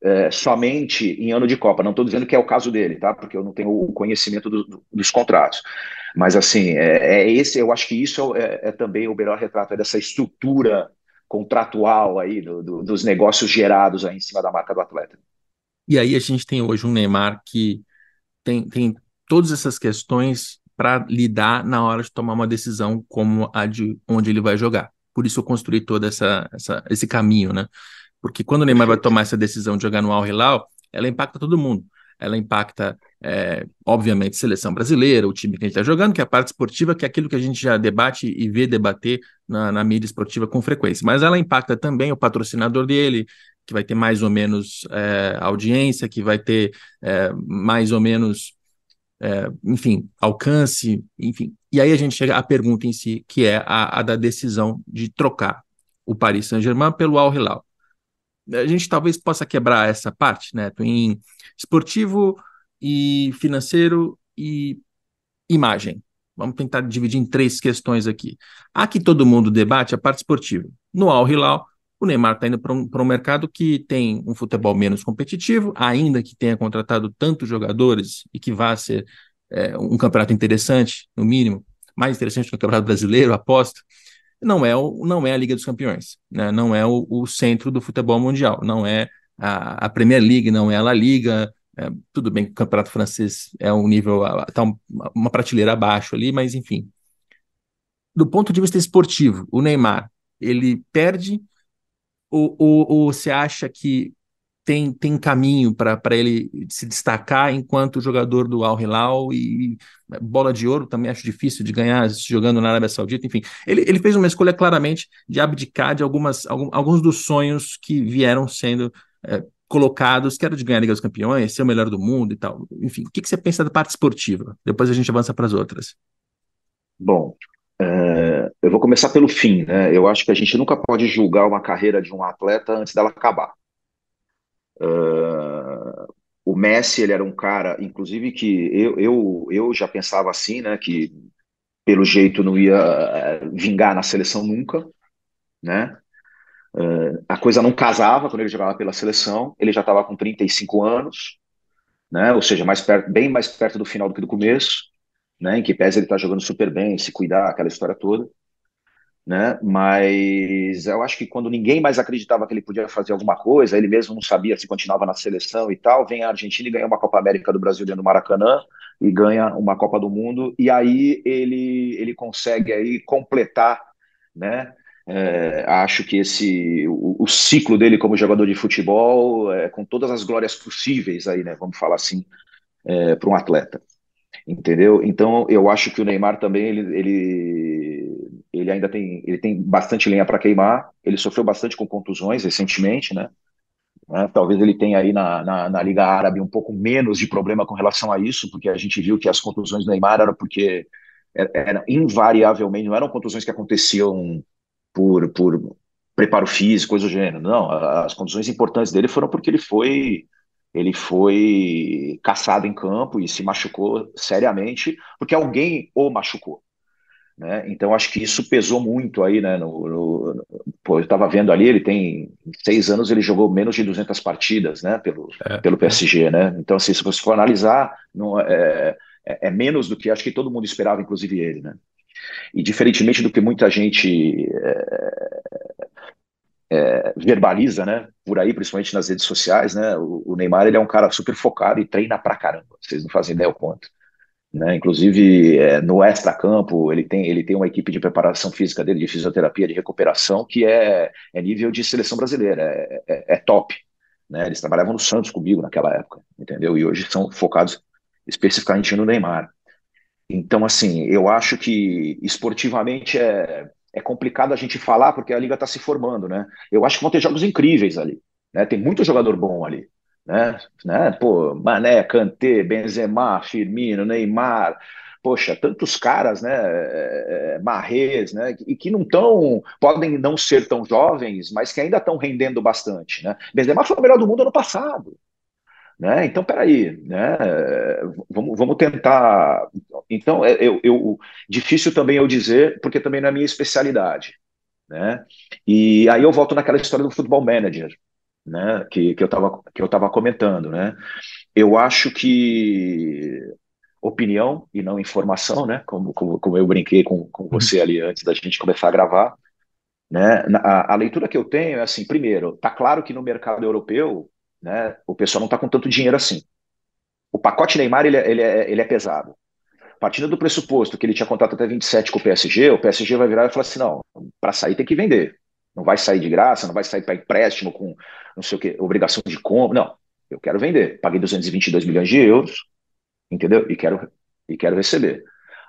Speaker 2: é, somente em ano de Copa. Não estou dizendo que é o caso dele, tá? Porque eu não tenho o conhecimento do, do, dos contratos. Mas assim, é, é, esse. Eu acho que isso é, é também o melhor retrato dessa estrutura contratual aí do, dos negócios gerados aí em cima da marca do atleta.
Speaker 1: E aí a gente tem hoje um Neymar que tem, tem todas essas questões para lidar na hora de tomar uma decisão como a de onde ele vai jogar. Por isso eu construí todo essa, essa esse caminho, né? Porque quando o Neymar vai tomar essa decisão de jogar no Al Hilal, ela impacta todo mundo. Ela impacta, é, obviamente, seleção brasileira, o time que a gente está jogando, que é a parte esportiva, que é aquilo que a gente já debate e vê debater na, na mídia esportiva com frequência. Mas ela impacta também o patrocinador dele, que vai ter mais ou menos é, audiência, que vai ter é, mais ou menos, é, enfim, alcance, enfim. E aí a gente chega à pergunta em si, que é a, a da decisão de trocar o Paris Saint-Germain pelo Al Hilal a gente talvez possa quebrar essa parte, né, em esportivo e financeiro e imagem. Vamos tentar dividir em três questões aqui. A que todo mundo debate a parte esportiva. No Al Hilal, o Neymar está indo para um, um mercado que tem um futebol menos competitivo, ainda que tenha contratado tantos jogadores e que vá ser é, um campeonato interessante, no mínimo, mais interessante que o campeonato brasileiro, aposto não é, o, não é a Liga dos Campeões, né? não é o, o centro do futebol mundial, não é a, a Premier League, não é a La Liga. É, tudo bem que o campeonato francês é um nível, está um, uma prateleira abaixo ali, mas enfim. Do ponto de vista esportivo, o Neymar, ele perde ou, ou, ou você acha que tem, tem caminho para ele se destacar enquanto jogador do Al Hilal e bola de ouro também acho difícil de ganhar jogando na Arábia Saudita, enfim. Ele, ele fez uma escolha claramente de abdicar de algumas, algum, alguns dos sonhos que vieram sendo é, colocados, que era de ganhar a Liga dos Campeões, ser o melhor do mundo e tal. Enfim, o que, que você pensa da parte esportiva? Depois a gente avança para as outras.
Speaker 2: Bom, é, eu vou começar pelo fim, né? Eu acho que a gente nunca pode julgar uma carreira de um atleta antes dela acabar. Uh, o Messi, ele era um cara, inclusive, que eu, eu, eu já pensava assim, né, que pelo jeito não ia eh, vingar na seleção nunca, né? Uh, a coisa não casava quando ele jogava pela seleção, ele já estava com 35 anos, né? Ou seja, mais perto, bem mais perto do final do que do começo, né? Em que pese ele está jogando super bem, se cuidar, aquela história toda né? Mas eu acho que quando ninguém mais acreditava que ele podia fazer alguma coisa, ele mesmo não sabia se continuava na seleção e tal, vem a Argentina e ganha uma Copa América do Brasil dentro do Maracanã e ganha uma Copa do Mundo e aí ele ele consegue aí completar, né? É, acho que esse o, o, ciclo dele como jogador de futebol é, com todas as glórias possíveis aí, né? Vamos falar assim, é, para um atleta entendeu? Então eu acho que o Neymar também ele, ele, ele ainda tem ele tem bastante lenha para queimar. Ele sofreu bastante com contusões recentemente, né? né? Talvez ele tenha aí na, na, na, Liga Árabe um pouco menos de problema com relação a isso, porque a gente viu que as contusões do Neymar eram porque eram invariavelmente não eram contusões que aconteciam por, por preparo físico, coisa do gênero. Não, as contusões importantes dele foram porque ele foi ele foi caçado em campo e se machucou seriamente porque alguém o machucou. Né? Então acho que isso pesou muito aí, né? No, no, pô, eu estava vendo ali, ele tem seis anos, ele jogou menos de 200 partidas, né? Pelo, é, pelo PSG, né? Então assim, se você for analisar, não, é, é, é, menos do que acho que todo mundo esperava, inclusive ele, né? E diferentemente do que muita gente é, é, verbaliza, né? Por aí, principalmente nas redes sociais, né? O, o, Neymar ele é um cara super focado e treina pra caramba. Vocês não fazem ideia o quanto. Né? Inclusive é, no extra-campo ele tem ele tem uma equipe de preparação física dele de fisioterapia de recuperação que é, é nível de seleção brasileira, é, é, é top. Né? Eles trabalhavam no Santos comigo naquela época, entendeu? E hoje são focados especificamente no Neymar. Então, assim, eu acho que esportivamente é, é complicado a gente falar porque a liga está se formando, né? Eu acho que vão ter jogos incríveis ali, né? Tem muito jogador bom ali, né? né? Pô, Mané, Kanté, Benzema, Firmino, Neymar, poxa, tantos caras, né? É, é, Marrez, né? E que não tão, podem não ser tão jovens, mas que ainda estão rendendo bastante, né? Benzema foi o melhor do mundo ano passado. Né? Então, peraí, né? vamos, vamos tentar. Então, é, eu, eu, difícil também eu dizer, porque também não é minha especialidade. Né? E aí eu volto naquela história do futebol manager, né? que, que eu estava que eu tava comentando. Né? Eu acho que opinião e não informação, né? como, como, como eu brinquei com, com uhum. você ali antes da gente começar a gravar. Né? A, a leitura que eu tenho é assim: primeiro, tá claro que no mercado europeu né? O pessoal não está com tanto dinheiro assim. O pacote Neymar ele é, ele é, ele é pesado. Partindo do pressuposto que ele tinha contrato até 27 com o PSG, o PSG vai virar e falar assim: não, para sair tem que vender. Não vai sair de graça, não vai sair para empréstimo com não sei o que, obrigação de compra. Não, eu quero vender. Paguei 222 milhões de euros, entendeu? E quero, e quero receber.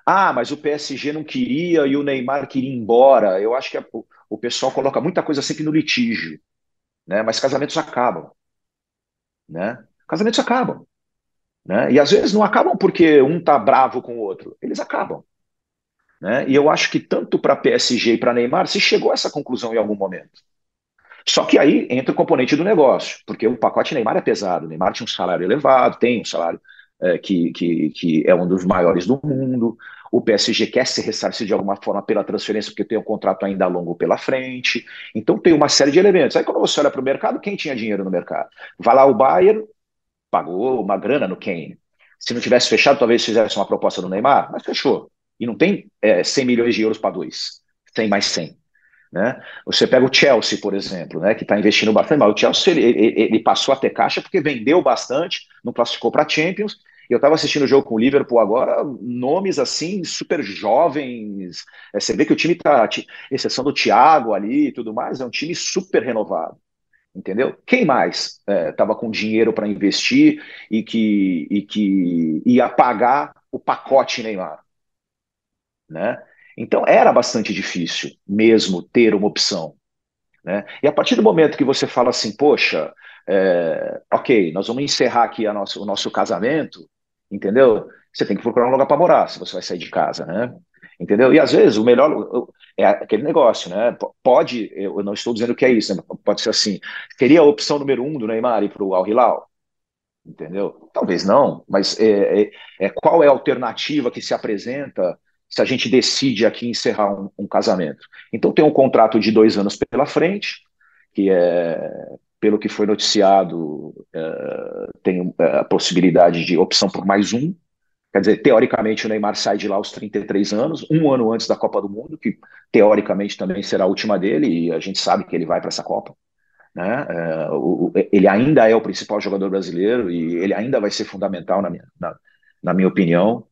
Speaker 2: Ah, mas o PSG não queria e o Neymar queria ir embora. Eu acho que a, o, pessoal coloca muita coisa sempre no litígio, né? Mas casamentos acabam né? Casamentos acabam, né? E às vezes não acabam porque um tá bravo com o outro, eles acabam, né? E eu acho que tanto para PSG e para Neymar se chegou a essa conclusão em algum momento. Só que aí entra o componente do negócio, porque o pacote Neymar é pesado. Neymar tinha um salário elevado, tem um salário é, que, que, que é um dos maiores do mundo. O PSG quer se ressarcir de alguma forma pela transferência, porque tem um contrato ainda longo pela frente. Então tem uma série de elementos. Aí quando você olha para o mercado, quem tinha dinheiro no mercado? Vai lá o Bayern, pagou uma grana no Kane. Se não tivesse fechado, talvez fizesse uma proposta do Neymar, mas fechou. E não tem é, 100 milhões de euros para dois. 100 mais 100. Né? Você pega o Chelsea, por exemplo, né, que está investindo bastante, mas o Chelsea ele, ele, ele, passou a ter caixa porque vendeu bastante, não classificou para Champions eu estava assistindo o jogo com o Liverpool agora, nomes assim, super jovens. É, você vê que o time está, exceção do Thiago ali e tudo mais, é um time super renovado. Entendeu? Quem mais estava é, com dinheiro para investir e que, e que ia pagar o pacote Neymar? Né? Então era bastante difícil mesmo ter uma opção. Né? E a partir do momento que você fala assim, poxa, é, ok, nós vamos encerrar aqui nosso, o nosso casamento, entendeu? Você tem que procurar um lugar para morar se você vai sair de casa, né? Entendeu? E às vezes o melhor é aquele negócio, né? Pode, eu não estou dizendo que é isso, né? pode ser assim. Seria a opção número um do Neymar ir para o Al Hilal? Entendeu? Talvez não, mas é, é, é, qual é a alternativa que se apresenta se a gente decide aqui encerrar um, um casamento? Então tem um contrato de dois anos pela frente, que é pelo que foi noticiado, é, tem é, a possibilidade de opção por mais um. Quer dizer, teoricamente o Neymar sai de lá aos 33 anos, um ano antes da Copa do Mundo, que teoricamente também será a última dele, e a gente sabe que ele vai para essa Copa. Né? É, o, ele ainda é o principal jogador brasileiro e ele ainda vai ser fundamental, na minha, na, na minha opinião.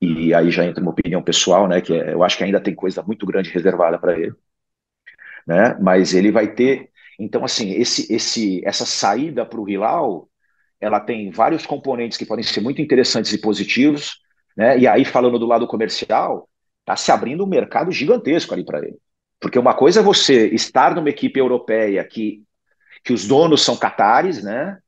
Speaker 2: E aí já entra uma opinião pessoal, né? Que é, eu acho que ainda tem coisa muito grande reservada para ele. Né? Mas ele vai ter então, assim, esse, esse, essa saída para o Hilal, ela tem vários componentes que podem ser muito interessantes e positivos, né? E aí, falando do lado comercial, está se abrindo um mercado gigantesco ali para ele. Porque uma coisa é você estar numa equipe europeia que, que os donos são catares, né?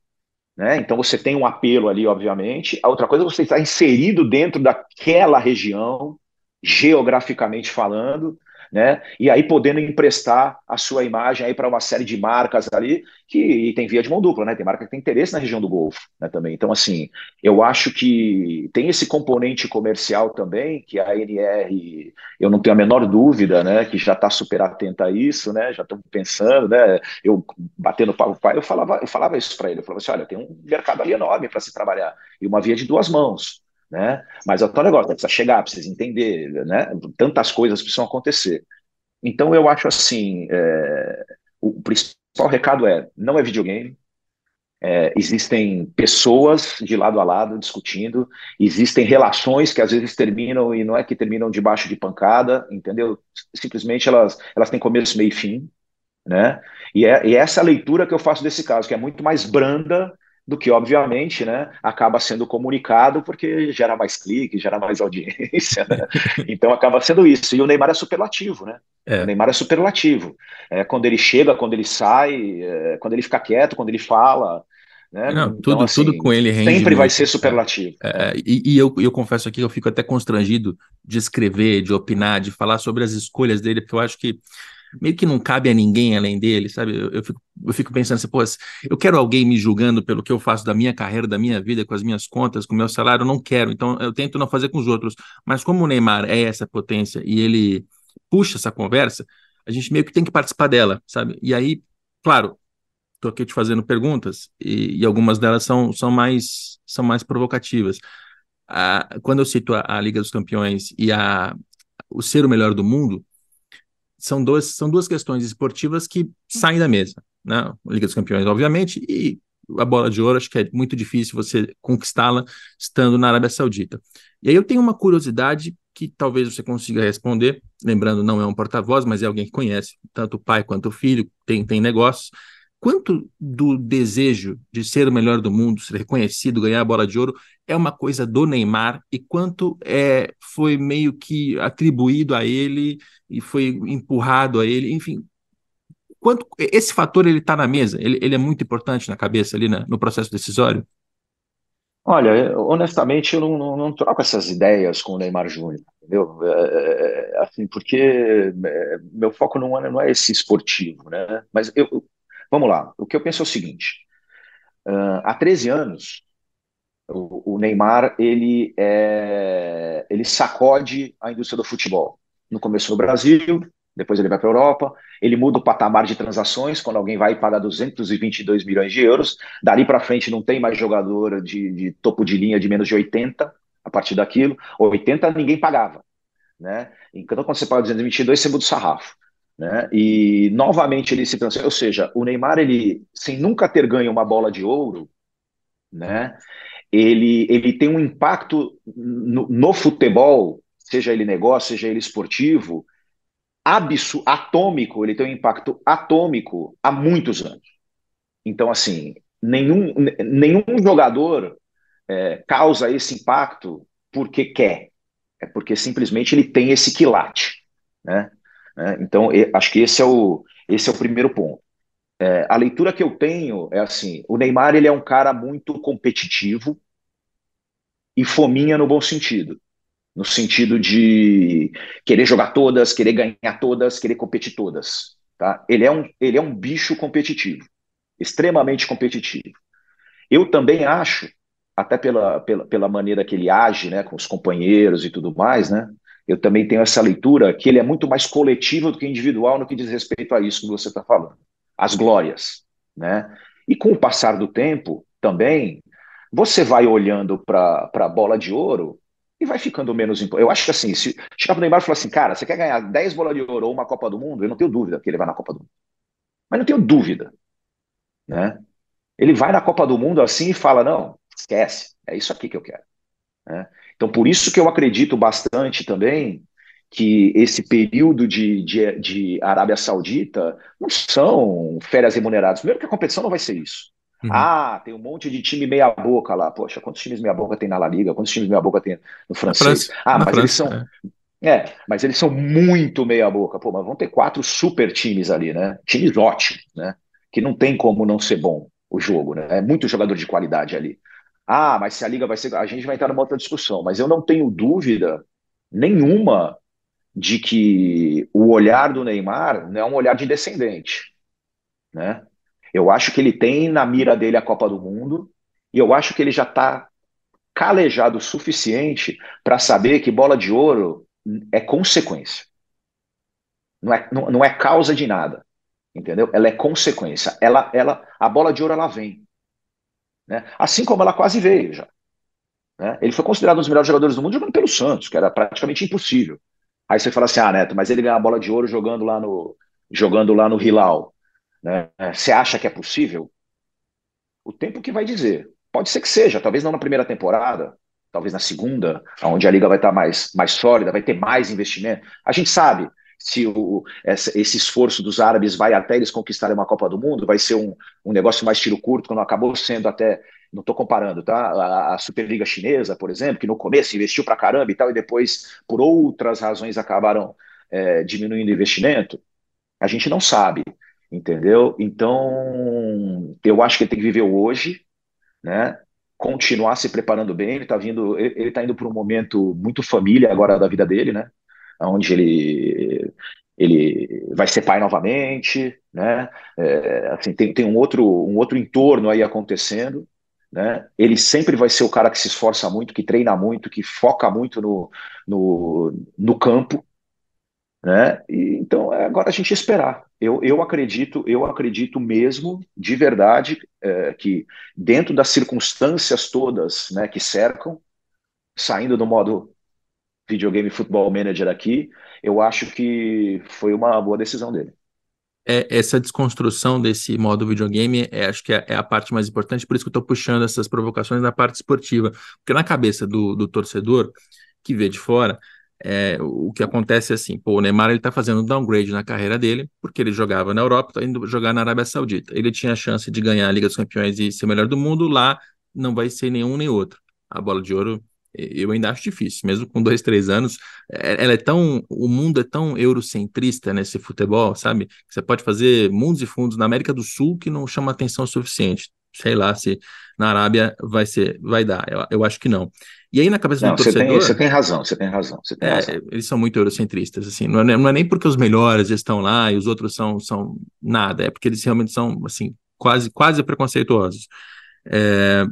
Speaker 2: Né? Então você tem um apelo ali, obviamente. A outra coisa é você estar inserido dentro daquela região, geograficamente falando, né? E aí podendo emprestar a sua imagem aí para uma série de marcas ali que tem via de mão dupla, né? Tem marca que tem interesse na região do Golfo, né? Também. Então, assim, eu acho que tem esse componente comercial também que a NR, eu não tenho a menor dúvida, né? Que já está super atenta a isso, né? Já estamos pensando, né? Eu batendo papo pai, eu falava, eu falava isso para ele, eu falava assim, olha, tem um mercado ali enorme para se trabalhar e uma via de duas mãos né? Mas é o negócio, precisa chegar, precisa entender, né? Tantas coisas precisam acontecer. Então eu acho assim, é, o principal recado é, não é videogame, é, existem pessoas de lado a lado discutindo, existem relações que às vezes terminam e não é que terminam debaixo de pancada, entendeu? Simplesmente elas, elas têm começo, meio e fim, né? E é, e é essa leitura que eu faço desse caso, que é muito mais branda do que, obviamente, né, acaba sendo comunicado porque gera mais clique, gera mais audiência, né? Então acaba sendo isso. E o Neymar é superlativo, né? É. O Neymar é superlativo. É, quando ele chega, quando ele sai, é, quando ele fica quieto, quando ele fala. Né?
Speaker 1: Não, tudo, então, assim, tudo com ele
Speaker 2: rende Sempre muito. vai ser superlativo.
Speaker 1: É, e, e eu, eu confesso aqui que eu fico até constrangido de escrever, de opinar, de falar sobre as escolhas dele, porque eu acho que meio que não cabe a ninguém além dele, sabe? Eu, eu, fico, eu fico pensando assim, pô, eu quero alguém me julgando pelo que eu faço da minha carreira, da minha vida, com as minhas contas, com o meu salário, eu não quero. Então eu tento não fazer com os outros. Mas como o Neymar é essa potência e ele puxa essa conversa, a gente meio que tem que participar dela, sabe? E aí, claro, estou aqui te fazendo perguntas e, e, algumas delas são, são, mais, são mais provocativas. Ah, quando eu cito a, a, Liga dos Campeões e a, o ser o melhor do mundo, são, dois, são duas questões esportivas que saem da mesa. Né? Liga dos Campeões, obviamente, e a bola de ouro, acho que é muito difícil você conquistá-la estando na Arábia Saudita. E aí eu tenho uma curiosidade que talvez você consiga responder, lembrando, não é um porta-voz, mas é alguém que conhece tanto o pai quanto o filho, tem, tem negócios. Quanto do desejo de ser o melhor do mundo, ser reconhecido, ganhar a bola de ouro, é uma coisa do Neymar e quanto é, foi meio que atribuído a ele e foi empurrado a ele, enfim. Quanto, esse fator ele está na mesa, ele, ele, é muito importante na cabeça ali na, no processo decisório?
Speaker 2: Olha, honestamente, eu não, não, não, troco essas ideias com o Neymar Júnior, entendeu? É, é, é assim, porque é, meu foco não é, não é esse esportivo, né? Mas eu, vamos lá, o que eu penso é o seguinte: uh, há 13 anos, o, o, Neymar ele, é, ele sacode a indústria do futebol. No começo no Brasil, depois ele vai para a Europa, ele muda o patamar de transações, quando alguém vai pagar 222 milhões de euros, dali para frente não tem mais jogador de, de, topo de linha de menos de 80, a partir daquilo, 80 ninguém pagava, né? Então quando você paga 222, você muda o sarrafo. Né? E novamente ele se transforma, ou seja, o Neymar ele sem nunca ter ganho uma bola de ouro, né? Ele, ele tem um impacto no, no futebol, seja ele negócio, seja ele esportivo, absu, atômico, ele tem um impacto atômico há muitos anos. Então, assim, nenhum, nenhum jogador é, causa esse impacto porque quer, é porque simplesmente ele tem esse quilate, né? É, então, acho que esse é o, esse é o primeiro ponto. É, a leitura que eu tenho é assim: o Neymar ele é um cara muito competitivo e fominha no bom sentido no sentido de querer jogar todas, querer ganhar todas, querer competir todas. Tá? Ele, é um, ele é um bicho competitivo, extremamente competitivo. Eu também acho, até pela, pela, pela maneira que ele age né, com os companheiros e tudo mais, né, eu também tenho essa leitura que ele é muito mais coletivo do que individual no que diz respeito a isso que você está falando, as glórias. Né? E com o passar do tempo, também, você vai olhando para a bola de ouro e vai ficando menos importante. Eu acho que assim, se chegar pro Neymar e falar assim, cara, você quer ganhar 10 bolas de ouro ou uma Copa do Mundo? Eu não tenho dúvida que ele vai na Copa do Mundo. Mas não tenho dúvida. Né? Ele vai na Copa do Mundo assim e fala: não, esquece, é isso aqui que eu quero. Né? Então, por isso que eu acredito bastante também que esse período de, de, de Arábia Saudita não são férias remuneradas. Primeiro que a competição não vai ser isso. Uhum. Ah, tem um monte de time meia boca lá. Poxa, quantos times meia boca tem na La Liga? Quantos times meia boca tem no francês? França, ah, mas França, eles são. É. é. mas eles são muito meia boca. Pô, mas vão ter quatro super times ali, né? Times ótimos, né? Que não tem como não ser bom o jogo, né? É muito jogador de qualidade ali. Ah, mas se a liga vai ser. A gente vai entrar numa outra discussão, mas eu não tenho dúvida nenhuma de que o olhar do Neymar não é um olhar de descendente, né? Eu acho que ele tem na mira dele a Copa do Mundo e eu acho que ele já está calejado o suficiente para saber que bola de ouro é consequência. Não é, não, não é causa de nada. Entendeu? Ela é consequência. Ela, ela, a bola de ouro ela vem. Né? Assim como ela quase veio já. Né? Ele foi considerado um dos melhores jogadores do mundo jogando pelo Santos, que era praticamente impossível. Aí você fala assim, ah, Neto, mas ele ganhou a bola de ouro jogando lá no, jogando lá no Hilal. Né? Você acha que é possível? O tempo que vai dizer. Pode ser que seja, talvez não na primeira temporada, talvez na segunda, onde a liga vai estar mais, mais sólida, vai ter mais investimento. A gente sabe se o, esse esforço dos árabes vai até eles conquistarem uma Copa do Mundo, vai ser um, um negócio mais tiro curto, quando acabou sendo até, não estou comparando, tá? A, a, Superliga Chinesa, por exemplo, que no começo investiu para caramba e tal, e depois, por outras razões, acabaram é, diminuindo o investimento. A gente não sabe entendeu? Então, eu acho que ele tem que viver hoje, né? Continuar se preparando bem. Ele está vindo, ele está indo para um momento muito família agora da vida dele, né? Onde ele ele vai ser pai novamente, né? É, assim, tem, tem um outro um outro entorno aí acontecendo, né? Ele sempre vai ser o cara que se esforça muito, que treina muito, que foca muito no, no, no campo, né? E, então é agora a gente esperar. Eu, eu acredito, eu acredito mesmo, de verdade, é, que dentro das circunstâncias todas, né, que cercam, saindo do modo videogame futebol manager aqui, eu acho que foi uma boa decisão dele.
Speaker 1: É, essa desconstrução desse modo videogame, é, acho que é, é, a parte mais importante, por isso que eu estou puxando essas provocações na parte esportiva, porque na cabeça do, do torcedor que vê de fora, é, o que acontece é assim, pô, o Neymar ele tá fazendo um downgrade na carreira dele, porque ele jogava na Europa, tá indo jogar na Arábia Saudita. Ele tinha a chance de ganhar a Liga dos Campeões e ser o melhor do mundo, lá não vai ser nenhum nem outro. A bola de ouro eu ainda acho difícil, mesmo com dois, três anos, é, ela é tão, o mundo é tão eurocentrista nesse futebol, sabe? Você pode fazer mundos e fundos na América do Sul que não chama atenção o suficiente. Sei lá se na Arábia vai ser, vai dar. Eu, eu acho que não. E aí na cabeça
Speaker 2: não,
Speaker 1: do torcedor...
Speaker 2: Tem, você tem razão, você tem razão, você tem é, razão.
Speaker 1: Eles são muito eurocentristas, assim, não é, não é nem porque os melhores estão lá e os outros são, são nada, é porque eles realmente são, assim, quase, quase preconceituosos. É,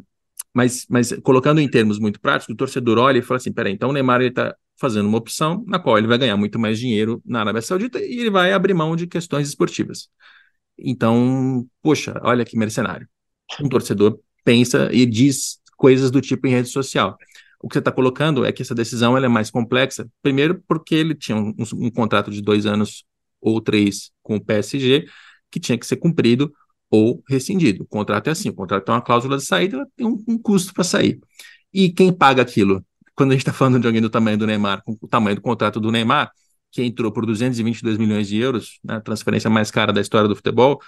Speaker 1: mas, mas colocando em termos muito práticos, o torcedor olha e fala assim, peraí, então o Neymar está fazendo uma opção na qual ele vai ganhar muito mais dinheiro na Arábia Saudita e ele vai abrir mão de questões esportivas. Então, poxa, olha que mercenário. Um torcedor pensa e diz coisas do tipo em rede social. O que você está colocando é que essa decisão ela é mais complexa, primeiro porque ele tinha um, um, contrato de dois anos ou três com o PSG, que tinha que ser cumprido ou rescindido. O contrato é assim, o contrato tem uma cláusula de saída, ela tem um, um custo para sair. E quem paga aquilo? Quando a gente está falando de alguém do tamanho do Neymar, com o tamanho do contrato do Neymar, que entrou por 222 milhões de euros, né, a transferência mais cara da história do futebol,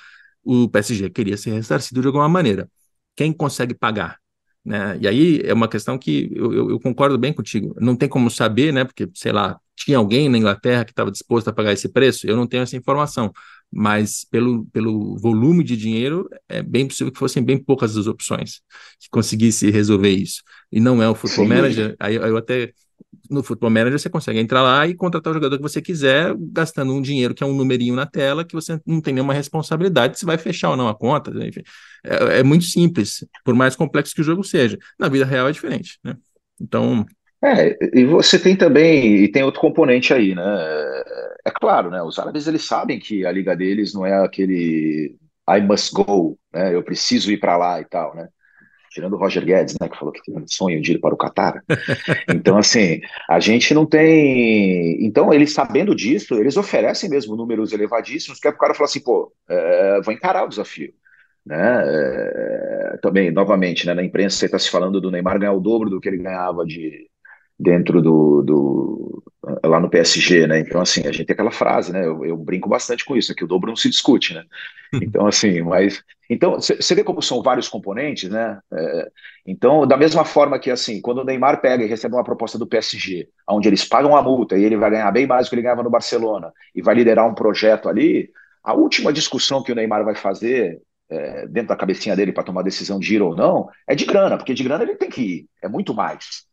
Speaker 1: o PSG queria ser ressarcido de alguma maneira. Quem consegue pagar? Né? E aí é uma questão que eu, eu, eu, concordo bem contigo. Não tem como saber, né? Porque, sei lá, tinha alguém na Inglaterra que estava disposto a pagar esse preço? Eu não tenho essa informação. Mas pelo, pelo volume de dinheiro, é bem possível que fossem bem poucas as opções que conseguisse resolver isso. E não é o Football Sim. Manager. Aí eu até no Football Manager você consegue entrar lá e contratar o jogador que você quiser, gastando um dinheiro que é um numerinho na tela, que você não tem nenhuma responsabilidade se vai fechar ou não a conta. Enfim, é, é muito simples, por mais complexo que o jogo seja. Na vida real é diferente, né? Então.
Speaker 2: É, e você tem também, e tem outro componente aí, né? É claro, né? Os árabes eles sabem que a liga deles não é aquele I must go, né? Eu preciso ir para lá e tal, né? tirando o Roger Guedes, né, que falou que tinha um sonho de ir para o Catar. Então, assim, a gente não tem. Então, eles sabendo disso, eles oferecem mesmo números elevadíssimos, que é para o cara falar assim, pô, é, vou encarar o desafio. Né? É, também, novamente, né, na imprensa você está se falando do Neymar ganhar o dobro do que ele ganhava de dentro do, do lá no PSG, né? Então, assim, a gente tem aquela frase, né? Eu, eu brinco bastante com isso, é que o dobro não se discute, né? Então, assim, mas. Então, você vê como são vários componentes, né? É, então, da mesma forma que, assim, quando o Neymar pega e recebe uma proposta do PSG, onde eles pagam a multa e ele vai ganhar bem mais do que ele ganhava no Barcelona e vai liderar um projeto ali, a última discussão que o Neymar vai fazer é, dentro da cabecinha dele para tomar decisão de ir ou não é de grana, porque de grana ele tem que ir, é muito mais.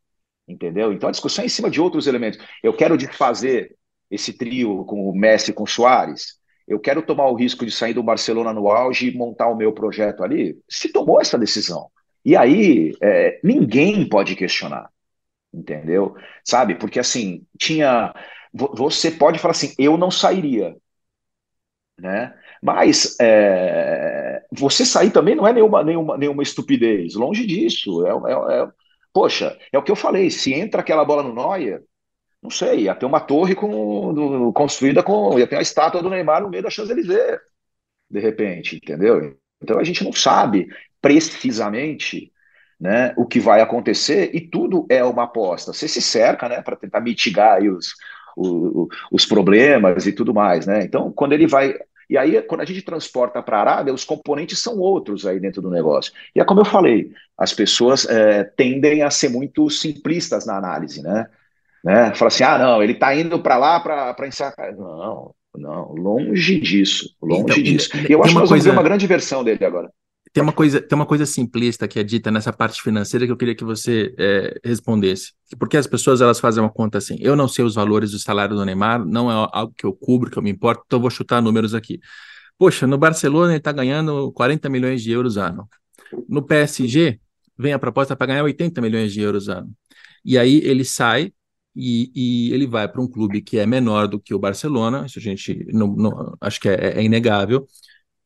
Speaker 2: Entendeu? Então a discussão é em cima de outros elementos. Eu quero desfazer esse trio com o Messi com o Soares. Eu quero tomar o risco de sair do Barcelona no auge e montar o meu projeto ali. Se tomou essa decisão. E aí é, ninguém pode questionar. Entendeu? Sabe? Porque assim, tinha. Você pode falar assim, eu não sairia. Né? Mas é, você sair também não é nenhuma, nenhuma, nenhuma estupidez, longe disso. É, é, é Poxa, é o que eu falei, se entra aquela bola no Neuer, não sei, ia ter uma torre com, do, construída com. ia ter a estátua do Neymar no meio da Champs-Élysées, de repente, entendeu? Então a gente não sabe precisamente né, o que vai acontecer e tudo é uma aposta. Você se cerca né, para tentar mitigar os, os, os problemas e tudo mais. Né? Então, quando ele vai e aí, quando a gente transporta para a Arábia, os componentes são outros aí dentro do negócio. E é como eu falei, as pessoas é, tendem a ser muito simplistas na análise, né? né? Fala assim, ah, não, ele está indo para lá para encerrar. Não, não, longe disso, longe então, disso. E eu acho que nós coisa... vamos ver uma grande versão dele agora
Speaker 1: tem uma coisa, tem uma coisa simplista que é dita nessa parte financeira que eu queria que você é, respondesse. Porque as pessoas elas fazem uma conta assim: eu não sei os valores do salário do Neymar, não é algo que eu cubro, que eu me importo, então vou chutar números aqui. Poxa, no Barcelona ele está ganhando 40 milhões de euros ano. No PSG, vem a proposta para ganhar 80 milhões de euros ano. E aí ele sai e, e ele vai para um clube que é menor do que o Barcelona, isso a gente não, não acho que é, é inegável,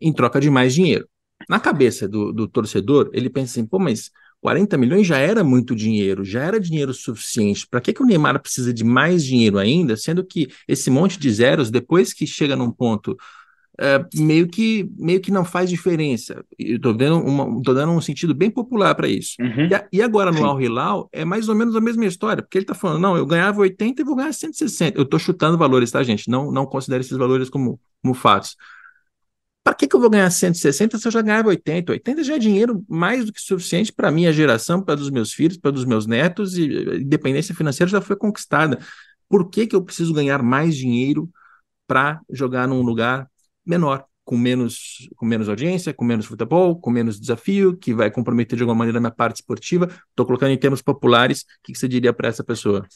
Speaker 1: em troca de mais dinheiro. Na cabeça do, do torcedor, ele pensa assim, pô, mas 40 milhões já era muito dinheiro, já era dinheiro suficiente. Para que, que o Neymar precisa de mais dinheiro ainda, sendo que esse monte de zeros, depois que chega num ponto, é, meio, que, meio que não faz diferença. Estou dando, dando um sentido bem popular para isso. Uhum. E, e, agora no Al Hilal é mais ou menos a mesma história, porque ele está falando, não, eu ganhava 80 e vou ganhar 160. Eu estou chutando valores, tá, gente? Não, não considere esses valores como, como fatos. Para que, que eu vou ganhar 160 se eu já ganhava 80? 80 já é dinheiro mais do que suficiente para a minha geração, para dos meus filhos, para dos meus netos, e independência financeira já foi conquistada. Por que, que eu preciso ganhar mais dinheiro para jogar num lugar menor, com menos, com menos audiência, com menos futebol, com menos desafio, que vai comprometer de alguma maneira a minha parte esportiva? Estou colocando em termos populares, o que, que você diria para essa pessoa?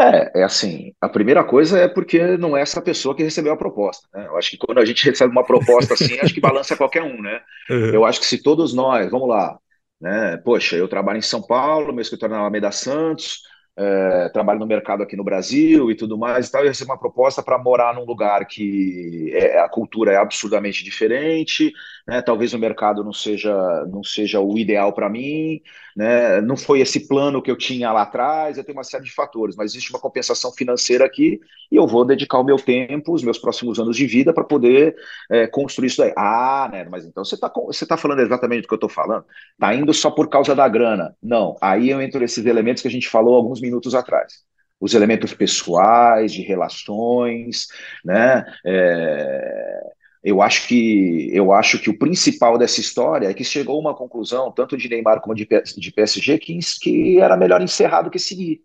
Speaker 2: É, é assim, a primeira coisa é porque não é essa pessoa que recebeu a proposta, né? Eu acho que quando a gente recebe uma proposta assim, acho que balança qualquer um, né? Uhum. Eu acho que se todos nós, vamos lá, né? Poxa, eu trabalho em São Paulo, meu escritório é na Alameda Santos, é, trabalho no mercado aqui no Brasil e tudo mais e tal, eu recebi uma proposta para morar num lugar que é, a cultura é absurdamente diferente, né? talvez o mercado não seja, não seja o ideal para mim, né? não foi esse plano que eu tinha lá atrás, eu tenho uma série de fatores, mas existe uma compensação financeira aqui e eu vou dedicar o meu tempo, os meus próximos anos de vida para poder é, construir isso daí. Ah, né, mas então você está você tá falando exatamente do que eu estou falando? Está indo só por causa da grana? Não, aí eu entro nesses elementos que a gente falou alguns minutos atrás. Os elementos pessoais, de relações, né? É, eu acho que eu acho que o principal dessa história é que chegou a uma conclusão, tanto de Neymar como de, de PSG, que, que era melhor encerrar do que seguir.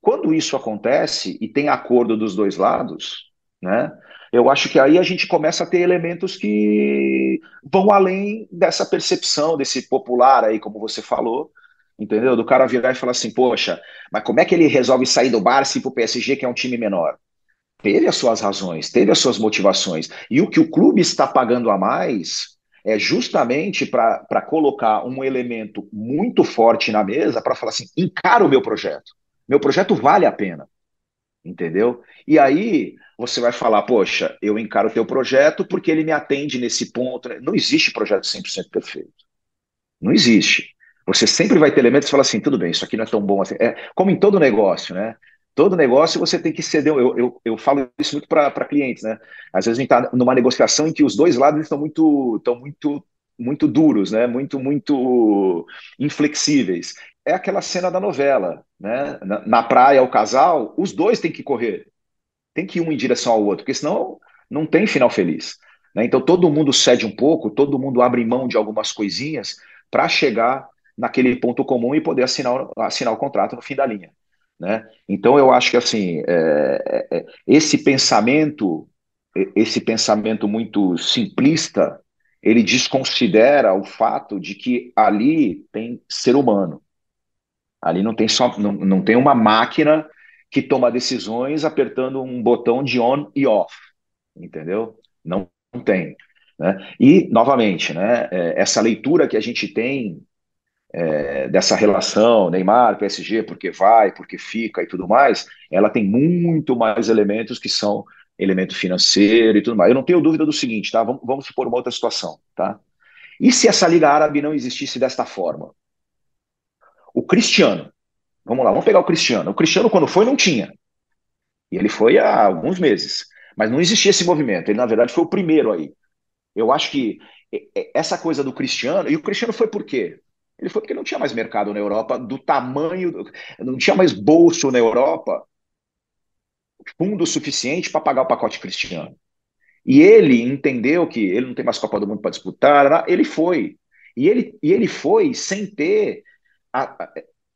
Speaker 2: Quando isso acontece e tem acordo dos dois lados, né? Eu acho que aí a gente começa a ter elementos que vão além dessa percepção desse popular aí, como você falou, entendeu? Do cara virar e falar assim, poxa, mas como é que ele resolve sair do Barça e ir para o PSG, que é um time menor? Teve as suas razões, teve as suas motivações. E o que o clube está pagando a mais é justamente para colocar um elemento muito forte na mesa para falar assim: encara o meu projeto. Meu projeto vale a pena. Entendeu? E aí você vai falar: poxa, eu encaro o teu projeto porque ele me atende nesse ponto. Não existe projeto 100% perfeito. Não existe. Você sempre vai ter elementos que falam assim, tudo bem, isso aqui não é tão bom assim. É como em todo negócio, né? Todo negócio você tem que ceder. Eu, eu, eu falo isso muito para clientes, né? Às vezes a gente está numa negociação em que os dois lados estão muito, estão muito, muito duros, né? Muito, muito inflexíveis. É aquela cena da novela, né? Na, na praia, o casal, os dois têm que correr. Tem que ir um em direção ao outro, porque senão não tem final feliz. Né? Então todo mundo cede um pouco, todo mundo abre mão de algumas coisinhas para chegar naquele ponto comum e poder assinar, assinar o contrato no fim da linha. Né? Então eu acho que assim é, é, é esse pensamento, esse pensamento muito simplista, ele desconsidera o fato de que ali tem ser humano. Ali não tem só não, não tem uma máquina que toma decisões apertando um botão de on e off, entendeu? Não, não tem. Né? E novamente, né, é, essa leitura que a gente tem é, dessa relação Neymar, PSG, porque vai, porque fica e tudo mais, ela tem muito mais elementos que são elemento financeiro e tudo mais. Eu não tenho dúvida do seguinte, tá? Vamos, vamos supor uma outra situação, tá? E se essa Liga Árabe não existisse desta forma? O Cristiano, vamos lá, vamos pegar o Cristiano. O Cristiano, quando foi, não tinha. E ele foi há alguns meses. Mas não existia esse movimento. Ele, na verdade, foi o primeiro aí. Eu acho que essa coisa do Cristiano, e o Cristiano foi por quê? Ele foi porque não tinha mais mercado na Europa do tamanho, não tinha mais bolso na Europa, fundo suficiente para pagar o pacote cristiano. E ele entendeu que ele não tem mais Copa do Mundo para disputar, ele foi. E ele, e ele foi sem ter, a, a,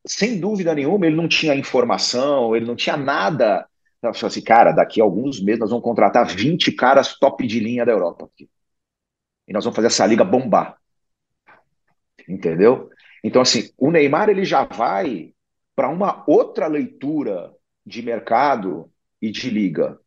Speaker 2: sem dúvida nenhuma, ele não tinha informação, ele não tinha nada. Então, assim, cara, daqui a alguns meses nós vamos contratar 20 caras top de linha da Europa. Aqui. E nós vamos fazer essa liga bombar. Entendeu? Então, assim, o Neymar ele já vai para uma outra leitura de mercado e de liga,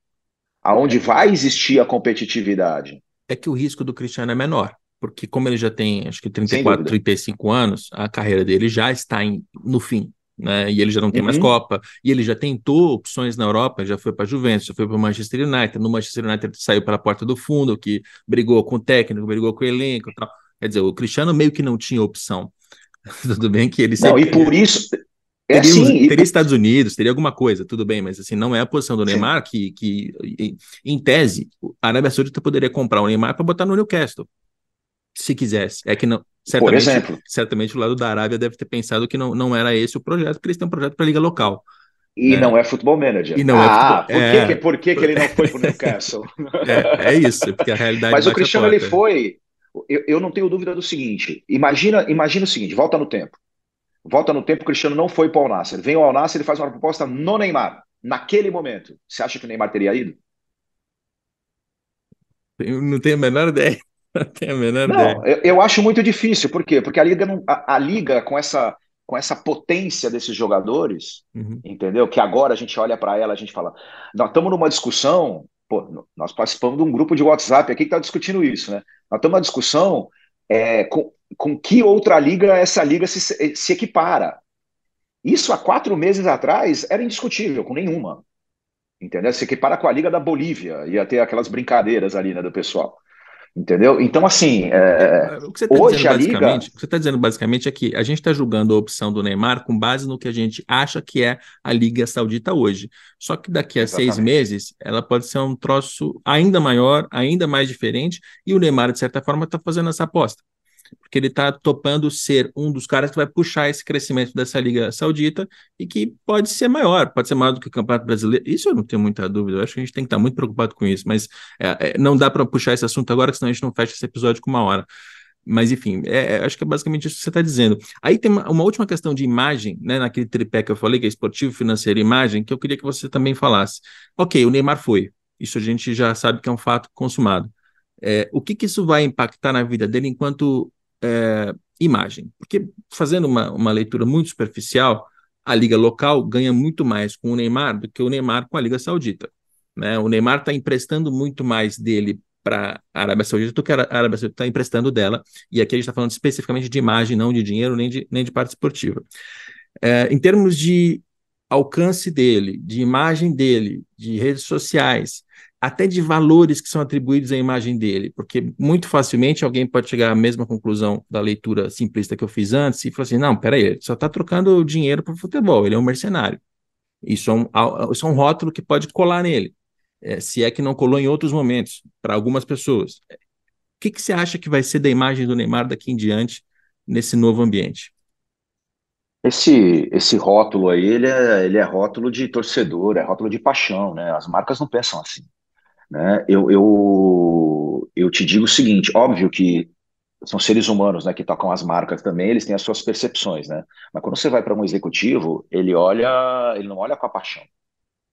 Speaker 2: aonde vai existir a competitividade.
Speaker 1: É que o risco do Cristiano é menor, porque como ele já tem, acho que 34, 35 anos, a carreira dele já está em, no fim. Né? E ele já não tem uhum. mais Copa, e ele já tentou opções na Europa, já foi para Juventus, já foi para o Manchester United. No Manchester United saiu pela porta do fundo, que brigou com o técnico, brigou com o elenco, tal. Quer dizer, o Cristiano meio que não tinha opção. Tudo bem que ele.
Speaker 2: Não, e por isso,
Speaker 1: é teria, assim, teria Estados Unidos, teria alguma coisa, tudo bem, mas assim, não é a posição do Neymar que, que, em tese, a Arábia Saudita poderia comprar o Neymar para botar no Newcastle, se quisesse. É que não, certamente, certamente o lado da Arábia deve ter pensado que não, não era esse o projeto, porque eles têm um projeto para a Liga Local.
Speaker 2: E é. não é futebol manager.
Speaker 1: E não é
Speaker 2: ah,
Speaker 1: é
Speaker 2: por, que, por que, que ele não foi para o Newcastle?
Speaker 1: É, é, isso, porque a realidade
Speaker 2: Mas o Cristiano ele foi. Eu, eu não tenho dúvida do seguinte: imagina, imagina o seguinte, volta no tempo. Volta no tempo, o Cristiano não foi para o Al-Nassr. Vem o Al-Nassr e faz uma proposta no Neymar. Naquele momento, você acha que o Neymar teria ido?
Speaker 1: Eu não tenho a menor ideia. Não tenho a menor
Speaker 2: não, ideia. Eu, eu, acho muito difícil. Por quê? Porque a Liga, não, a, a Liga com essa com essa potência desses jogadores, uhum. entendeu? Que agora a gente olha para ela, a gente fala, nós estamos numa discussão, pô, nós participamos de um grupo de WhatsApp aqui que está discutindo isso, né? Nós estamos numa discussão é, com, com que outra liga essa liga se, se equipara. Isso há quatro meses atrás era indiscutível, com nenhuma. Entendeu? Se equipara com a Liga da Bolívia, ia ter aquelas brincadeiras ali, né, do pessoal. Entendeu? Então, assim, é, é, é o que você tá hoje a Liga.
Speaker 1: O que você está dizendo basicamente é que a gente está julgando a opção do Neymar com base no que a gente acha que é a Liga Saudita hoje. Só que daqui a Exatamente. seis meses ela pode ser um troço ainda maior, ainda mais diferente, e o Neymar, de certa forma, está fazendo essa aposta porque ele está topando ser um dos caras que vai puxar esse crescimento dessa Liga Saudita e que pode ser maior, pode ser maior do que o Campeonato Brasileiro. Isso eu não tenho muita dúvida, eu acho que a gente tem que estar muito preocupado com isso, mas é, é, não dá para puxar esse assunto agora, senão a gente não fecha esse episódio com uma hora. Mas, enfim, é, é acho que é basicamente isso que você está dizendo. Aí tem uma, uma, última questão de imagem, né, naquele tripé que eu falei, que é esportivo, financeiro e imagem, que eu queria que você também falasse. Ok, o Neymar foi. Isso a gente já sabe que é um fato consumado. É, o que, que isso vai impactar na vida dele enquanto é, imagem. Porque, fazendo uma, uma leitura muito superficial, a liga local ganha muito mais com o Neymar do que o Neymar com a Liga Saudita. Né? O Neymar está emprestando muito mais dele para a Arábia Saudita do que a Arábia Saudita está emprestando dela. E aqui a gente está falando especificamente de imagem, não de dinheiro, nem de, nem de parte esportiva. É, em termos de alcance dele, de imagem dele, de redes sociais, até de valores que são atribuídos à imagem dele, porque muito facilmente alguém pode chegar à mesma conclusão da leitura simplista que eu fiz antes e falar assim: não, peraí, ele só está trocando dinheiro o futebol, ele é um mercenário. Isso é um, isso é um rótulo que pode colar nele, é, se é que não colou em outros momentos, para algumas pessoas. O que, que você acha que vai ser da imagem do Neymar daqui em diante nesse novo ambiente?
Speaker 2: Esse, esse rótulo aí, ele é, ele é rótulo de torcedor, é rótulo de paixão, né? As marcas não pensam assim. Né? Eu, eu, eu te digo o seguinte, óbvio que são seres humanos, né, que tocam as marcas também, eles têm as suas percepções, né? Mas quando você vai para um executivo, ele olha, ele não olha com a paixão,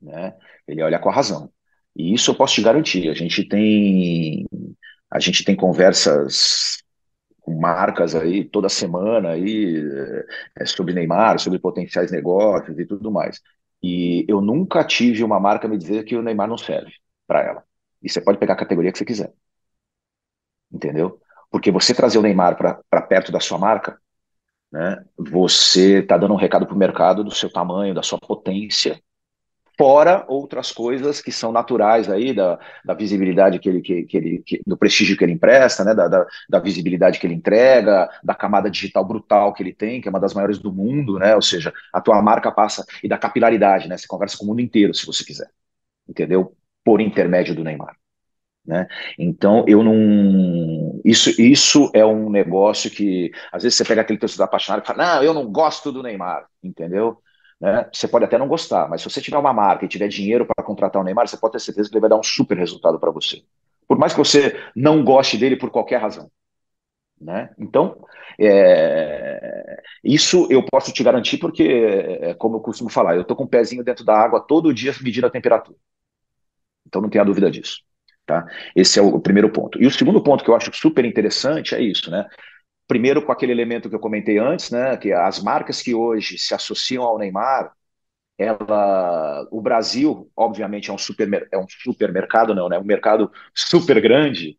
Speaker 2: né? Ele olha com a razão. E isso eu posso te garantir. A gente tem, a gente tem conversas com marcas aí toda semana aí é, sobre Neymar, sobre potenciais negócios e tudo mais. E eu nunca tive uma marca me dizer que o Neymar não serve para ela. E você pode pegar a categoria que você quiser. Entendeu? Porque você trazer o Neymar para perto da sua marca, né, você está dando um recado para o mercado do seu tamanho, da sua potência, fora outras coisas que são naturais aí, da, da visibilidade que ele, que, que ele que, do prestígio que ele empresta, né, da, da, da, visibilidade que ele entrega, da camada digital brutal que ele tem, que é uma das maiores do mundo, né, ou seja, a tua marca passa, e da capilaridade, né, você conversa com o mundo inteiro, se você quiser, entendeu? Por intermédio do Neymar. Né? Então, eu não. Isso, isso é um negócio que, às vezes, você pega aquele torcedor apaixonado e fala: Não, eu não gosto do Neymar, entendeu? Né? Você pode até não gostar, mas se você tiver uma marca e tiver dinheiro para contratar o Neymar, você pode ter certeza que ele vai dar um super resultado para você. Por mais que você não goste dele por qualquer razão. Né? Então, é... isso eu posso te garantir porque, é, como eu costumo falar, eu estou com o um pezinho dentro da água todo dia medindo a temperatura. Então não tenha dúvida disso. Tá? Esse é o primeiro ponto. E o segundo ponto que eu acho super interessante é isso, né? Primeiro, com aquele elemento que eu comentei antes, né? Que as marcas que hoje se associam ao Neymar, ela, o Brasil, obviamente, é um, super, é um supermercado, não, né? Um mercado super grande,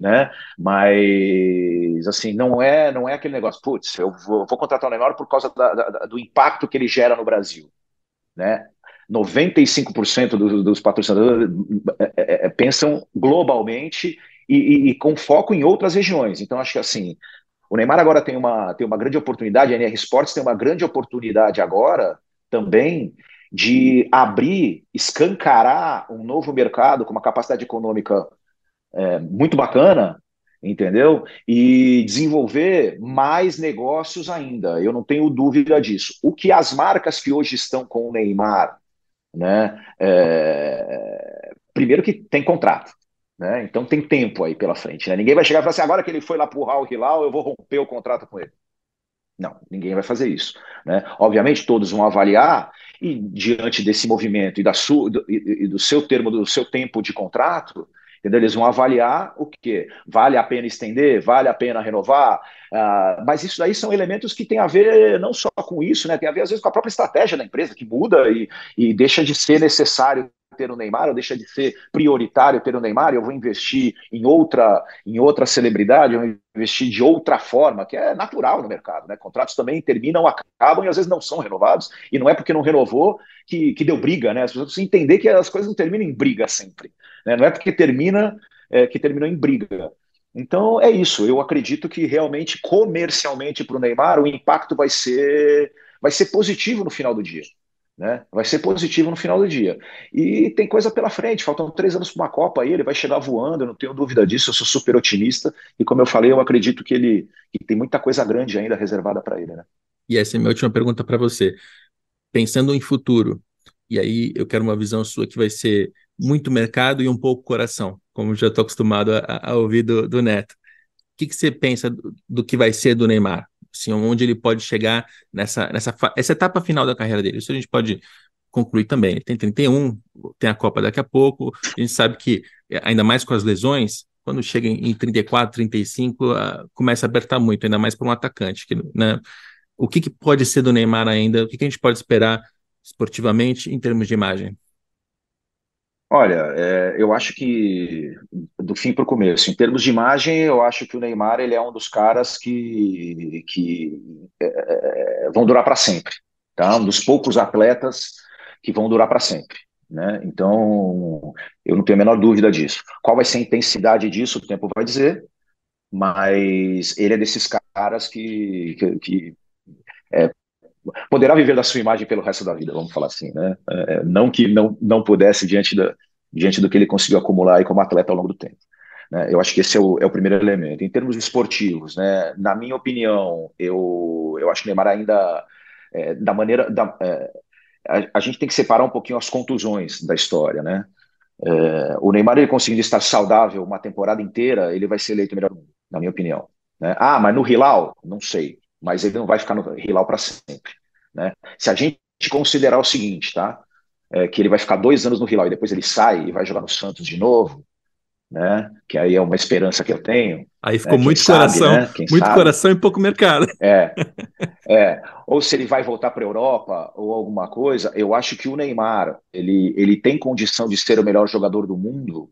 Speaker 2: né? Mas assim, não é, não é aquele negócio, putz, eu vou, vou contratar o Neymar por causa da, da, do impacto que ele gera no Brasil, né? 95% dos, dos patrocinadores é, é, é, pensam globalmente e, e, e, com foco em outras regiões. Então, acho que assim, o Neymar agora tem uma, tem uma grande oportunidade, a NR Sports tem uma grande oportunidade agora também de abrir, escancarar um novo mercado com uma capacidade econômica é, muito bacana, entendeu? E desenvolver mais negócios ainda. Eu não tenho dúvida disso. O que as marcas que hoje estão com o Neymar, né? É, primeiro que tem contrato. Né? Então tem tempo aí pela frente. Né? Ninguém vai chegar e falar assim, agora que ele foi lá para o Al Hilal, eu vou romper o contrato com ele. Não, ninguém vai fazer isso. Né? Obviamente, todos vão avaliar e diante desse movimento e, da sua, e, do seu termo, do seu tempo de contrato, entendeu? eles vão avaliar o que vale a pena estender, vale a pena renovar, uh, mas isso daí são elementos que têm a ver não só com isso, né? tem a ver às vezes com a própria estratégia da empresa que muda e, e deixa de ser necessário ter o Neymar, ou deixa de ser prioritário ter o Neymar, eu vou investir em outra, em outra celebridade, eu vou investir de outra forma, que é natural no mercado, né? Contratos também terminam, acabam e às vezes não são renovados, e não é porque não renovou que, que deu briga, né? As pessoas precisam entender que as coisas não terminam em briga sempre, né? Não é porque termina é, que terminou em briga. Então é isso. Eu acredito que realmente comercialmente para o Neymar o impacto vai ser vai ser positivo no final do dia. Né? Vai ser positivo no final do dia. E tem coisa pela frente, faltam três anos para uma Copa aí, ele vai chegar voando, eu não tenho dúvida disso, eu sou super otimista. E como eu falei, eu acredito que ele que tem muita coisa grande ainda reservada para ele. Né?
Speaker 1: E essa é a minha última pergunta para você. Pensando em futuro, e aí eu quero uma visão sua que vai ser muito mercado e um pouco coração, como já estou acostumado a, a, ouvir do, do Neto. O que, que você pensa do, do que vai ser do Neymar? Assim, onde ele pode chegar nessa, nessa essa etapa final da carreira dele. Isso a gente pode concluir também. Ele tem 31, tem a Copa daqui a pouco. A gente sabe que, é, ainda mais com as lesões, quando chega em 34, 35, uh, começa a apertar muito, ainda mais para um atacante. Que, né? O que, que, pode ser do Neymar ainda? O que, que a gente pode esperar esportivamente em termos de imagem?
Speaker 2: Olha, é, eu acho que do fim para o começo, em termos de imagem, eu acho que o Neymar ele é um dos caras que, que é, é vão durar para sempre, tá? Um dos poucos atletas que vão durar para sempre, né? Então, eu não tenho a menor dúvida disso. Qual vai ser a intensidade disso? O tempo vai dizer, mas ele é desses caras que, que, que é, poderá viver da sua imagem pelo resto da vida, vamos falar assim, né? É, não que não, não pudesse diante, da, diante do que ele conseguiu acumular aí como atleta ao longo do tempo. Né? Eu acho que esse é o, é o primeiro elemento. Em termos esportivos, né? Na minha opinião, eu, eu acho que o Neymar ainda, é, da maneira... Da, é, a, a, gente tem que separar um pouquinho as contusões da história, né? É, o Neymar, ele conseguindo estar saudável uma temporada inteira, ele vai ser eleito melhor mundo, na minha opinião. Né? Ah, mas no Hilal? Não sei mas ele não vai ficar no Hilal para sempre. Né? Se a gente considerar o seguinte, tá? É, que ele vai ficar dois anos no Hilal e depois ele sai e vai jogar no Santos de novo, né? Que aí é uma esperança que eu tenho.
Speaker 1: Aí ficou né? muito sabe, coração, né? muito sabe? coração e pouco mercado.
Speaker 2: É, é. Ou se ele vai voltar para a Europa ou alguma coisa, eu acho que o Neymar ele, ele tem condição de ser o melhor jogador do mundo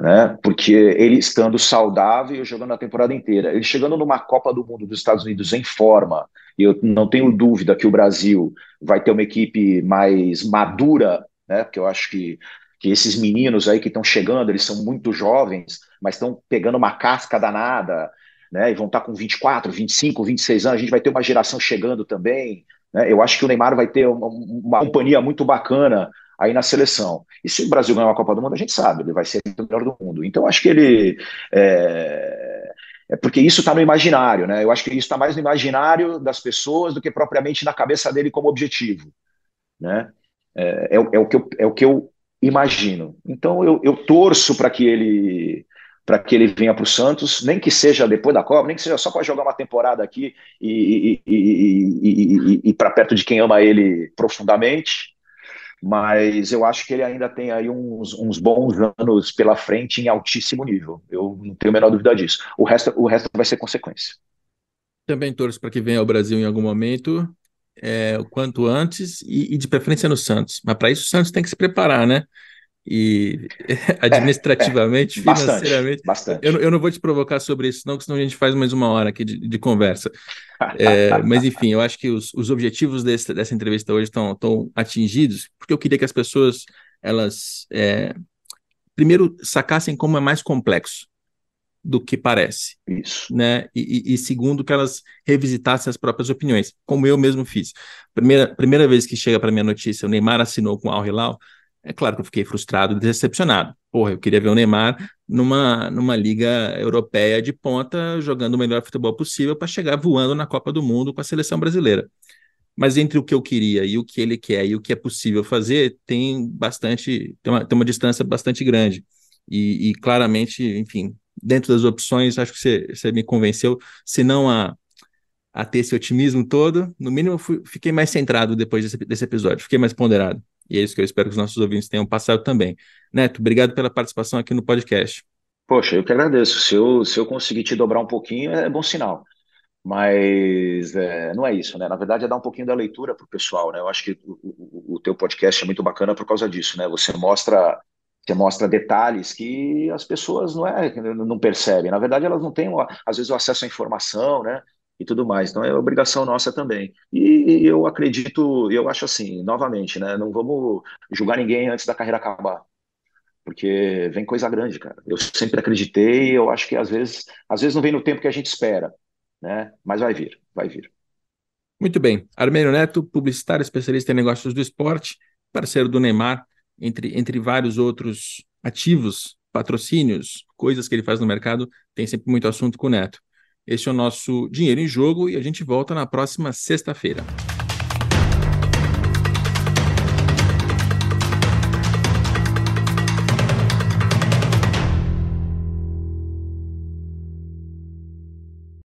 Speaker 2: né? Porque ele estando saudável jogando a temporada inteira, ele chegando numa Copa do Mundo dos Estados Unidos em forma, e eu não tenho dúvida que o Brasil vai ter uma equipe mais madura, né? Porque eu acho que, que esses meninos aí que estão chegando, eles são muito jovens, mas estão pegando uma casca danada, né? E vão estar com 24, 25, 26 anos, a gente vai ter uma geração chegando também. Né? Eu acho que o Neymar vai ter uma, uma companhia muito bacana aí na seleção. E se o Brasil ganhar uma Copa do Mundo, a gente sabe, ele vai ser o melhor do mundo. Então, acho que ele. É, é porque isso está no imaginário, né? Eu acho que isso está mais no imaginário das pessoas do que propriamente na cabeça dele como objetivo, né? É, é, é o, que eu, é o que eu imagino. Então, eu, eu torço para que ele para que ele venha para o Santos, nem que seja depois da Copa, nem que seja só para jogar uma temporada aqui e, e, e, e para perto de quem ama ele profundamente, mas eu acho que ele ainda tem aí uns, uns bons anos pela frente em altíssimo nível. Eu não tenho a menor dúvida disso. O resto, o resto vai ser consequência.
Speaker 1: Também torço para que venha ao Brasil em algum momento, é, o quanto antes, e, e de preferência no Santos. Mas para isso o Santos tem que se preparar, né? E administrativamente, é, é, financeiramente.
Speaker 2: Bastante.
Speaker 1: Eu, eu, não vou te provocar sobre isso, não, senão a gente faz mais uma hora aqui de, de conversa. É, mas, enfim, eu acho que os, os objetivos desse, dessa entrevista hoje estão, estão atingidos, porque eu queria que as pessoas, elas, é, primeiro, sacassem como é mais complexo do que parece.
Speaker 2: Isso.
Speaker 1: Né? E, e, e, segundo, que elas revisitassem as próprias opiniões, como eu mesmo fiz. Primeira, primeira vez que chega para minha notícia, o Neymar assinou com o Al Hilal, é claro que eu fiquei frustrado, decepcionado. Porra, eu queria ver o Neymar numa, numa liga europeia de ponta, jogando o melhor futebol possível para chegar voando na Copa do Mundo com a seleção brasileira. Mas entre o que eu queria e o que ele quer e o que é possível fazer, tem bastante, tem uma, tem uma distância bastante grande. E, e claramente, enfim, dentro das opções, acho que você, você me convenceu, se não a, a ter esse otimismo todo, no mínimo fui, fiquei mais centrado depois desse, desse episódio, fiquei mais ponderado. E é isso que eu espero que os nossos ouvintes tenham passado também. Neto, obrigado pela participação aqui no podcast.
Speaker 2: Poxa, eu que agradeço. Se eu, se eu conseguir te dobrar um pouquinho, é bom sinal. Mas é, não é isso, né? Na verdade, é dar um pouquinho da leitura para o pessoal, né? Eu acho que o, o, o teu podcast é muito bacana por causa disso, né? Você mostra você mostra detalhes que as pessoas não é não percebem. Na verdade, elas não têm às vezes o acesso à informação, né? E tudo mais. Então é obrigação nossa também. E, eu acredito, eu acho assim, novamente, né? Não vamos julgar ninguém antes da carreira acabar. Porque vem coisa grande, cara. Eu sempre acreditei, eu acho que às vezes, às vezes não vem no tempo que a gente espera, né? Mas vai vir, vai vir.
Speaker 1: Muito bem. Armênio Neto, publicitário, especialista em negócios do esporte, parceiro do Neymar, entre, entre vários outros ativos, patrocínios, coisas que ele faz no mercado, tem sempre muito assunto com o Neto. Este é o nosso Dinheiro em Jogo e a gente volta na próxima sexta-feira.